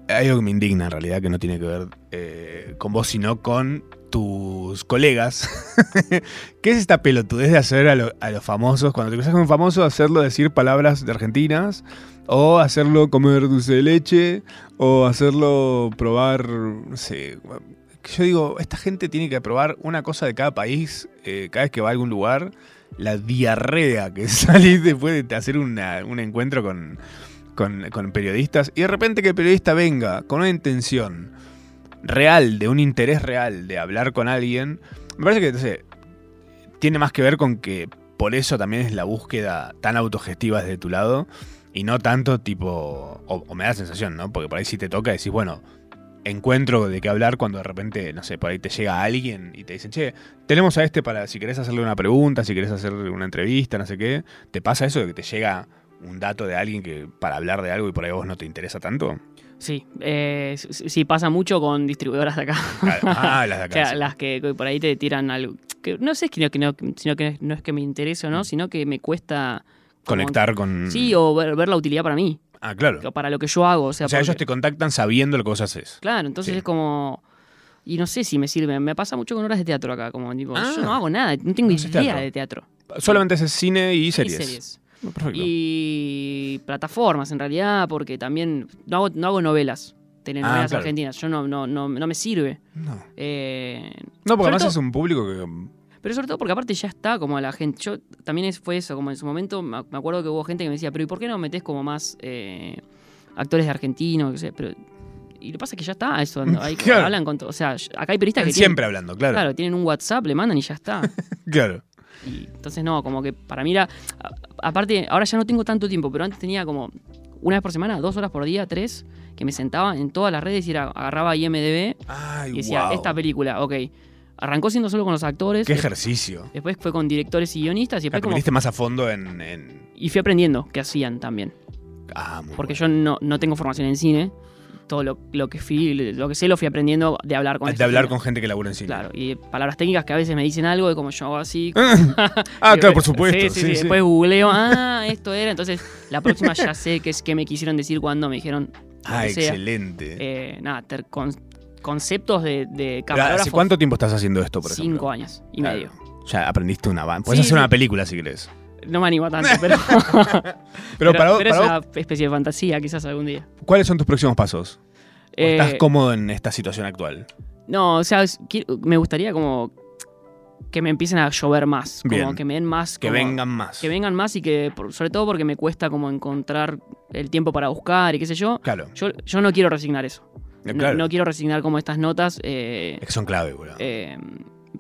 hay algo que me indigna en realidad, que no tiene que ver eh, con vos, sino con tus colegas. [laughs] ¿Qué es esta pelotudez de hacer a, lo- a los famosos? Cuando te cruzas con un famoso, hacerlo decir palabras de argentinas, o hacerlo comer dulce de leche, o hacerlo probar, no sé. Yo digo, esta gente tiene que probar una cosa de cada país eh, cada vez que va a algún lugar. La diarrea que [laughs] salís después de hacer un encuentro con, con, periodistas y de repente que el periodista venga con una intención real, de un interés real de hablar con alguien, me parece que sé, tiene más que ver con que por eso también es la búsqueda tan autogestiva desde tu lado y no tanto tipo, o, o me da la sensación, ¿no? Porque por ahí sí te toca decir, bueno, encuentro de qué hablar cuando de repente, no sé, por ahí te llega alguien y te dicen, che, tenemos a este para si querés hacerle una pregunta, si querés hacerle una entrevista, no sé qué. ¿Te pasa eso de que te llega un dato de alguien que para hablar de algo y por ahí vos no te interesa tanto? Sí, eh, sí, pasa mucho con distribuidoras de acá. Ah, las de [laughs] acá. Sí. las que, por ahí te tiran algo. Que no sé, que no, sino que no es que me interese o no, sino que me cuesta. como- Conectar con. Sí, o ver, ver la utilidad para mí, Ah, claro. para lo que yo hago. O sea, O sea, ellos te contactan sabiendo lo que vos haces. Claro, entonces Sí. es como. Y no sé si me sirve. Me pasa mucho con horas de teatro acá. Como tipo, Ah. yo no hago nada, no tengo No idea teatro. de teatro. Solamente haces cine y series. Y series. Perfecto. Y plataformas en realidad, porque también no hago, no hago novelas. telenovelas Ah, claro. argentinas. Yo no, no, no, no me sirve. No. Eh, No, porque además todo- es un público que. Pero sobre todo porque aparte ya está como la gente. Yo también es, fue eso, como en su momento me acuerdo que hubo gente que me decía, pero ¿y por qué no metés como más eh, actores de argentinos? sé? Pero, y lo que pasa es que ya está eso. [laughs] Hay, Claro. hablan con O sea, acá hay periodistas que siempre hablando, claro. claro, tienen un WhatsApp, le mandan y ya está. [laughs] Claro. Y entonces no, como que para mí era. Aparte, ahora ya no tengo tanto tiempo, pero antes tenía como una vez por semana, dos horas por día, tres, que me sentaba en todas las redes y era, agarraba IMDB Ay, y decía, wow. esta película, ok. Arrancó siendo solo con los actores. Qué ejercicio. Después fue con directores y guionistas y después como. más a fondo en. en- Y fui aprendiendo qué hacían también. Ah, muy Porque bueno. yo no, no tengo formación en cine. Todo lo, lo que fui, lo que sé lo fui aprendiendo de hablar con De esta hablar gente. con gente que labura en cine. Claro, y palabras técnicas que a veces me dicen algo de como yo hago así. [laughs] Ah, [laughs] claro, por supuesto. Sí, sí, sí, Después googleo, [laughs] ah, esto era. Entonces, la próxima ya sé qué es que me quisieron decir cuando me dijeron. Ah, sea. excelente. Eh, nada, ter- con- conceptos de, de camarógrafo. ¿Hace cuánto tiempo estás haciendo esto, por ejemplo? Cinco años y Claro. medio. Ya aprendiste una banda. Puedes hacer una película si querés. No me animo tanto, pero. [laughs] Pero, para, vos- pero para es vos, una especie de fantasía, quizás algún día. ¿cuáles son tus próximos pasos? ¿O Eh, ¿Estás cómodo en esta situación actual? No, o sea, es- me gustaría como que me empiecen a llover más. Como Bien. que me den más. Que como- vengan más. Que vengan más y que, sobre todo porque me cuesta como encontrar el tiempo para buscar y qué sé yo. Claro. Yo, yo no quiero resignar eso. eh, No- claro. No, quiero resignar como estas notas. eh, Es que son clave, boludo. eh,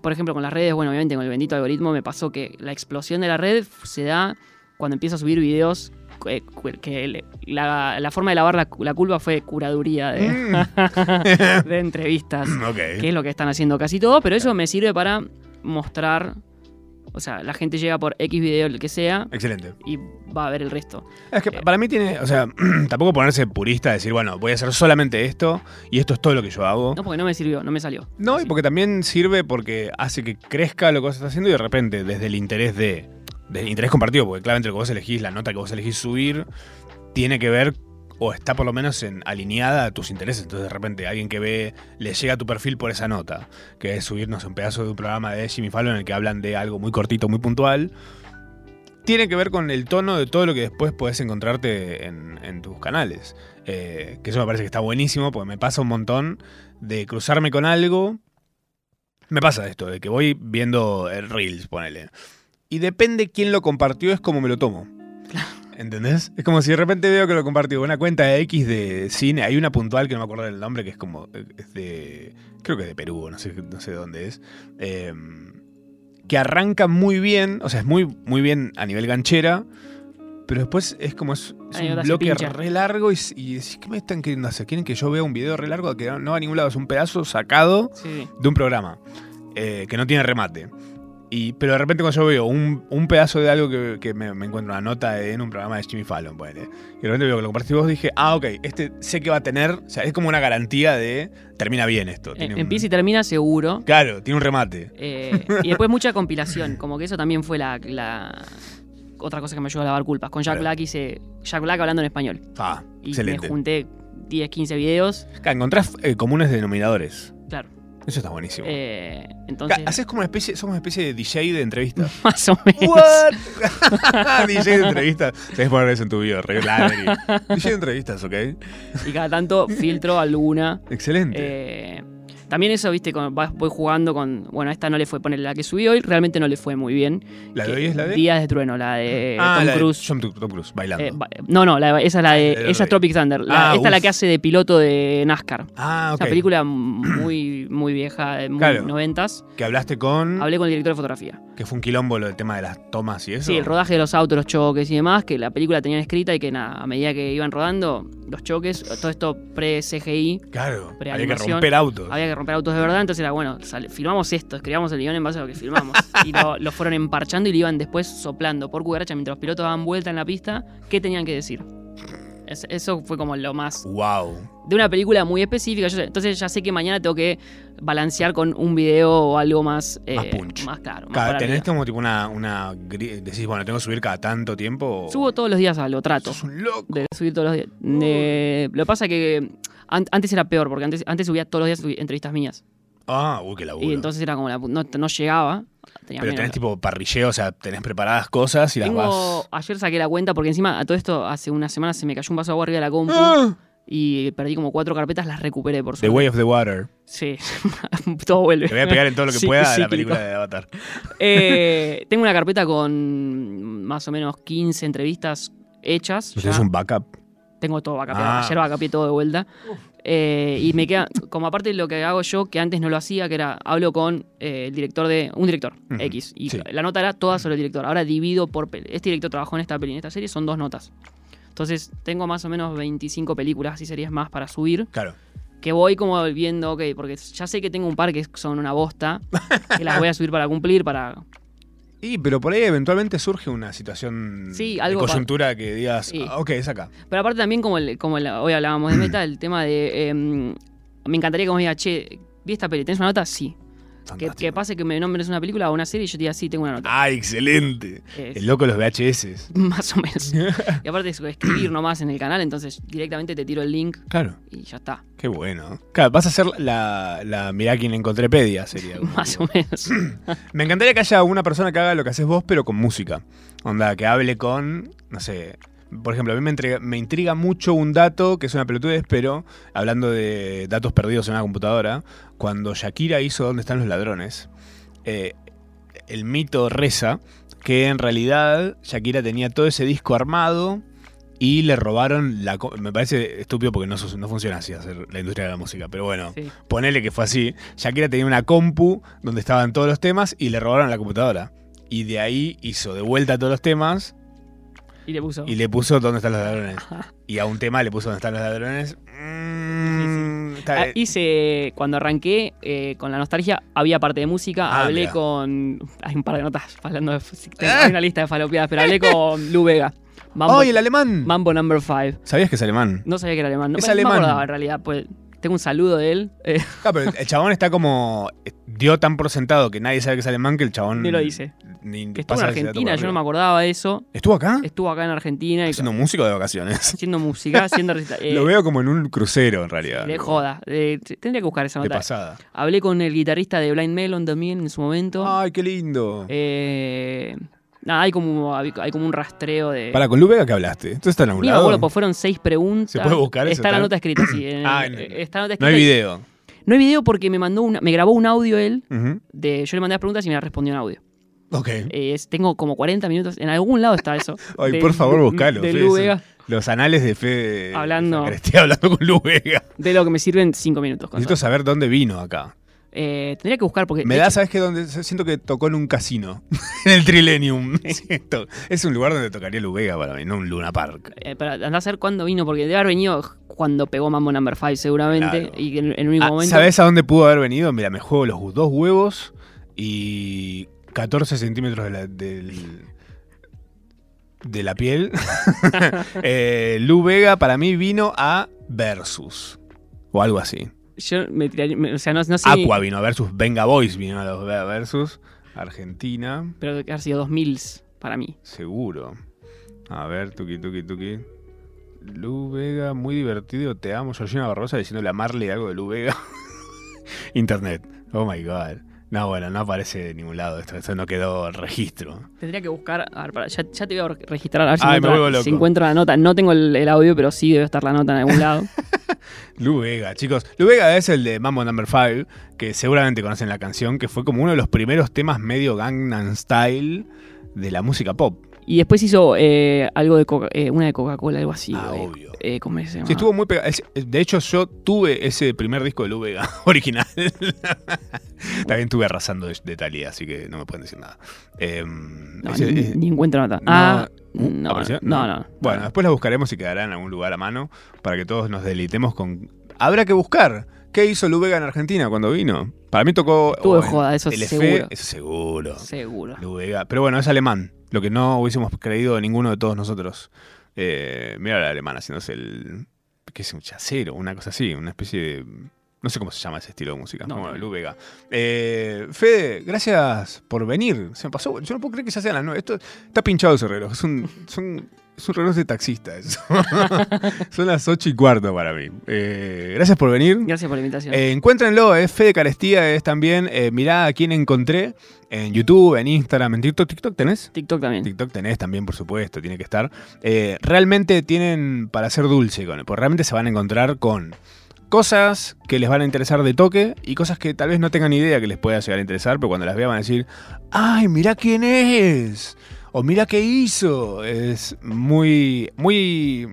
por ejemplo, con las redes, bueno, obviamente con el bendito algoritmo me pasó que la explosión de la red se da cuando empiezo a subir videos eh, que la, la forma de lavar la, la culpa fue curaduría de, Mm. [laughs] de entrevistas, que es lo que están haciendo casi todos, pero eso me sirve para mostrar, o sea, la gente llega por X video, el que sea, Excelente. y va a ver el resto. Es que Eh. para mí tiene, o sea, [clears throat] tampoco ponerse purista, decir, bueno, voy a hacer solamente esto y esto es todo lo que yo hago. No, porque no me sirvió, no me salió. No, y porque también sirve porque hace que crezca lo que vos estás haciendo y de repente, desde el interés de. Del interés compartido, porque claramente lo que vos elegís, la nota que vos elegís subir, tiene que ver o está por lo menos en, alineada a tus intereses. Entonces, de repente, alguien que ve, le llega a tu perfil por esa nota, que es subirnos un pedazo de un programa de Jimmy Fallon en el que hablan de algo muy cortito, muy puntual. Tiene que ver con el tono de todo lo que después podés encontrarte en, en tus canales. Eh, que eso me parece que está buenísimo, porque me pasa un montón de cruzarme con algo. Me pasa esto, de que voy viendo el Reels, ponele. Y depende quién lo compartió, es como me lo tomo. [laughs] ¿Entendés? Es como si de repente veo que lo compartió una cuenta de X de cine. Hay una puntual que no me acuerdo del nombre, que es como. Es de. Creo que es de Perú, no sé, no sé dónde es. eh, que arranca muy bien, o sea, es muy, muy bien a nivel ganchera. Pero después es como es, un bloque re largo y, y decís, ¿qué me están queriendo hacer? ¿Quieren que yo vea un video re largo que no, va a ningún lado? Es un pedazo sacado sí. de un programa eh, que no tiene remate. Y, pero de repente cuando yo veo un, un pedazo de algo que, que me, me encuentro una nota en un programa de Jimmy Fallon, ponele, y de repente veo que lo compartiste vos, dije, ah, ok, este sé que va a tener, o sea, es como una garantía de termina bien esto. Tiene Eh, Empieza y termina seguro. Claro, tiene un remate. Eh, y después mucha compilación, como que eso también fue la, la- otra cosa que me ayudó a lavar culpas. Con Jack Claro. Black hice Jack Black hablando en español. Ah, Y excelente. me junté 10, 15 videos. Claro, encontrás eh, comunes denominadores. Eso está buenísimo. Eh, entonces, Haces como una especie, somos una especie de DJ de entrevistas. [laughs] más o menos. ¿What? [laughs] DJ de entrevistas. Que poner eso en tu video, re. DJ de entrevistas, ¿ok? Y cada tanto [laughs] filtro alguna. Excelente. Eh, también eso, viste, con- vas- voy jugando con. Bueno, esta no le fue poner la que subí hoy, realmente no le fue muy bien. ¿La de hoy es la de? Días de Trueno, la de ah, Tom la de Cruise. Tom, Cruise, bailando. Eh, ba- no, no, la- esa es la de. Ah, de esa es hoy. Tropic Thunder. La- Ah, esta es la que hace de piloto de NASCAR. ah, ok. Una película muy, [clears throat] muy vieja, de muy Claro. noventas. Que hablaste con. Hablé con el director de fotografía. Que fue un quilombo lo del tema de las tomas y eso. Sí, el rodaje de los autos, los choques y demás, que la película tenían escrita y que nada, a medida que iban rodando, los choques, todo esto pre-CGI, Claro. Había que romper autos. había que romper autos de verdad, entonces era bueno, sale- filmamos esto, escribamos el guion en base a lo que filmamos. [laughs] y lo, lo fueron emparchando y lo iban después soplando por cucaracha mientras los pilotos daban vuelta en la pista, ¿qué tenían que decir? Es- eso fue como lo más Wow. de una película muy específica. yo entonces ya sé que mañana tengo que balancear con un video o algo más, eh, Más punch. más claro. Más Cada- para ¿Tenés como tipo una, Decís, bueno, tengo que subir cada tanto tiempo? Subo todos los días a lo trato. Sos un loco. De subir todos los días. Lo que pasa es que an- antes era peor, porque antes, antes subía todos los días entrevistas mías. Ah, uy, qué laburo. Y entonces era como la no, no llegaba. Pero tenés tipo parrilleo, o sea, tenés preparadas cosas y las Tengo, vas. ayer saqué la cuenta porque encima a todo esto hace una semana se me cayó un vaso de agua arriba de la compu ¡Ah! Y perdí como cuatro carpetas, las recuperé por The suerte. Way of the Water. Sí, [laughs] todo vuelve. Le voy a pegar en todo lo que [laughs] Sí, pueda a la cíclico. película de Avatar. [laughs] Eh, tengo una carpeta con más o menos 15 entrevistas hechas. ¿Usted ya. es un backup? Tengo todo backup. Ah. Ayer backupié todo de vuelta. Eh, y me queda, como aparte de lo que hago yo, que antes no lo hacía, que era, hablo con eh, el director de, un director, X. Y sí. la nota era toda sobre el director. Ahora divido por, este director trabajó en esta peli, en esta serie, son dos notas. Entonces tengo más o menos 25 películas y series más para subir, Claro. que voy como viendo, ok, porque ya sé que tengo un par que son una bosta, que las voy a subir para cumplir, para... Y, pero por ahí eventualmente surge una situación Sí, de algo coyuntura que digas, Sí. "Ah, ok, es acá. Pero aparte también, como, el- como el- hoy hablábamos de meta, el tema de... em, me encantaría que vos me digas, che, ¿vi esta peli? ¿Tenés una nota? Sí. Que, pase que me nombres una película o una serie y yo te diga, sí, tengo una nota. Ah, excelente. Es- El loco de los VHS. [laughs] Más o menos. [laughs] y aparte es escribir nomás en el canal, entonces directamente te tiro el link Claro, y ya está. qué bueno. Claro, vas a hacer la, la mirá quién encontrépedia, sería. [laughs] Más digo. o menos. [clears throat] Me encantaría que haya una persona que haga lo que haces vos, pero con música. Onda, que hable con, no sé. Por ejemplo, a mí me, entrega- me intriga mucho un dato, que es una pelotudez, pero hablando de datos perdidos en una computadora, cuando Shakira hizo ¿Dónde están los ladrones? eh, el mito reza que en realidad Shakira tenía todo ese disco armado y le robaron la... Me parece estúpido porque no, no funciona así hacer la industria de la música, pero bueno, Sí. ponele que fue así. Shakira tenía una compu donde estaban todos los temas y le robaron la computadora. Y de ahí hizo de vuelta todos los temas Y le puso. y le puso ¿Dónde están los ladrones? Y a un tema le puso ¿Dónde están los ladrones? Mm, Ah, hice, cuando arranqué eh, con la nostalgia, había parte de música. Ah, hablé con. Hay un par de notas hablando de. tengo- [laughs] Hay una lista de falopeadas, pero hablé con Lu Vega. Mambo, ¡Ay, el alemán! Mambo Number 5. ¿Sabías que es alemán? No sabía que era alemán. No, Es me- no alemán. me acordaba en realidad. Pues, tengo un saludo de él. [laughs] eh, pero el chabón está como. Dio tan por sentado que nadie sabe que es alemán que el chabón. ni lo dice. Ni Que estuvo en Argentina, yo no me acordaba de eso. ¿Estuvo acá? Estuvo acá en Argentina y Siendo músico de vacaciones. [laughs] haciendo música, haciendo [laughs] eh, Lo veo como en un crucero, en realidad. de joda. Eh, tendría que buscar esa De nota. pasada. Hablé con el guitarrista de Blind Melon también en su momento. ¡Ay, qué lindo! Eh, nada, hay como, hay como un rastreo de. Para, con Lu Vega que hablaste. ¿Esto está en algún lado? acuerdo, pues fueron seis preguntas. ¿Se puede buscar eso, Está la nota escrita, sí. [clears throat] en- Ah, en- está No hay y- video. No hay video porque me mandó una, me grabó un audio él. De, yo le mandé las preguntas y me respondió en audio. Ok. Eh, es- tengo como 40 minutos. En algún lado está eso. [laughs] Ay, De- por favor, buscalo. De Lu Vega. Los anales de Fede. Hablando. Estoy [laughs] hablando con Lu Vega. De lo que me sirven 5 minutos. Necesito saber dónde vino acá. Eh, tendría que buscar porque. Me da, ¿sabes qué? Donde siento que tocó en un casino. [laughs] en el Trilenium. Es un lugar donde tocaría Lu Vega para mí, no un Luna Park. eh, para andar a saber cuándo vino, porque debe haber venido cuando pegó Mambo Number 5 seguramente. Claro. Y en, en el único Ah, momento. ¿Sabes a dónde pudo haber venido? Mira, me juego los dos huevos y 14 centímetros de la, del- de la piel. [laughs] [laughs] eh, Lu Vega para mí vino a Versus. O algo así. Yo me tiraría. me- o sea, no, no sé. Aqua vino Versus. Venga Boys vino a los Versus. Argentina, Pero debe haber sido 2000 para mí. seguro. A ver, tuki, tuki, tuki. Lu Vega, muy divertido. Te amo, Georgina Barrosa diciéndole a Marley algo de Lu Vega. [laughs] Internet. Oh my god. No, bueno, no aparece de ningún lado esto. Esto no quedó registro. Tendría que buscar. A ver, para, ya, ya te voy a re- registrar a ver si, Ay, me encuentro, vuelvo si encuentro la nota. No tengo el, el audio, pero sí debe estar la nota en algún lado. [laughs] Lu Vega, chicos. Lu Vega es el de Mambo Number 5, que seguramente conocen la canción, que fue como uno de los primeros temas medio Gangnam Style de la música pop. Y después hizo eh, algo de Coca- eh, una de Coca-Cola, algo así. Ah, eh, obvio. eh, ¿Cómo se llama? Sí, estuvo muy pegado. De hecho, yo tuve ese primer disco de Lu Vega [laughs] original. También estuve arrasando de, de Thalía, así que no me pueden decir nada. Em, No, ese- ni, eh, ni encuentro no, ah, no, ¿apareció? no, no. Bueno, después la buscaremos y quedará en algún lugar a mano para que todos nos deleitemos con. Habrá que buscar. ¿Qué hizo Lu Vega en Argentina cuando vino? Para mí tocó. De en joda, eso Telefe, seguro. Eso seguro. Seguro. Lu Vega. Pero bueno, es alemán. Lo que no hubiésemos creído ninguno de todos nosotros. Eh, mira al alemán haciéndose el. ¿Qué es un chacero? Una cosa así. Una especie de. No sé cómo se llama ese estilo de música. No. Bueno, Lu Vega. Eh, Fede, gracias por venir. Se me pasó. Yo no puedo creer que ya sean las nueve. Esto está pinchado ese reloj. Es un, son- es un reloj de taxista. eso. [laughs] Son las ocho y cuarto para mí. Eh, gracias por venir. Gracias por la invitación. Eh, encuéntrenlo, es Fede Carestía, es también eh, mirá a quién encontré en YouTube, en Instagram, en TikTok. ¿TikTok tenés? TikTok también. TikTok tenés también, por supuesto, tiene que estar. Eh, realmente tienen para ser dulce con él, porque realmente se van a encontrar con cosas que les van a interesar de toque y cosas que tal vez no tengan idea que les pueda llegar a interesar, pero cuando las vean van a decir, ¡ay, mirá quién es! O mirá qué hizo. Es muy, muy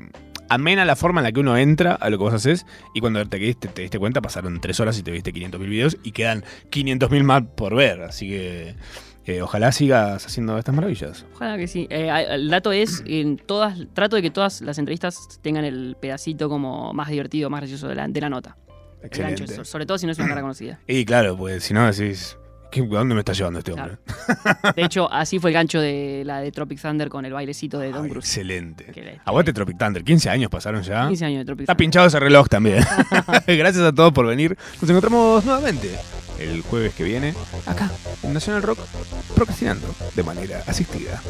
amena la forma en la que uno entra a lo que vos haces y cuando te, te diste cuenta pasaron tres horas y te viste 500.000 videos y quedan 500.000 más por ver. Así que eh, ojalá sigas haciendo estas maravillas. Ojalá que sí. Eh, el dato es, en todas, trato de que todas las entrevistas tengan el pedacito como más divertido, más gracioso de la, de la nota. Excelente. so- sobre todo si no es una cara conocida. Y claro, pues si no decís, ¿qué- ¿a dónde me está llevando este hombre? De hecho, así fue el gancho de la de Tropic Thunder con el bailecito de Don Ay, Cruise. excelente. Le- Aguante Tropic Thunder, 15 años pasaron ya. 15 años de Tropic Está Thunder. pinchado ese reloj también. [laughs] Gracias a todos por venir. Nos encontramos nuevamente el jueves que viene acá en Nacional Rock, procrastinando de manera asistida.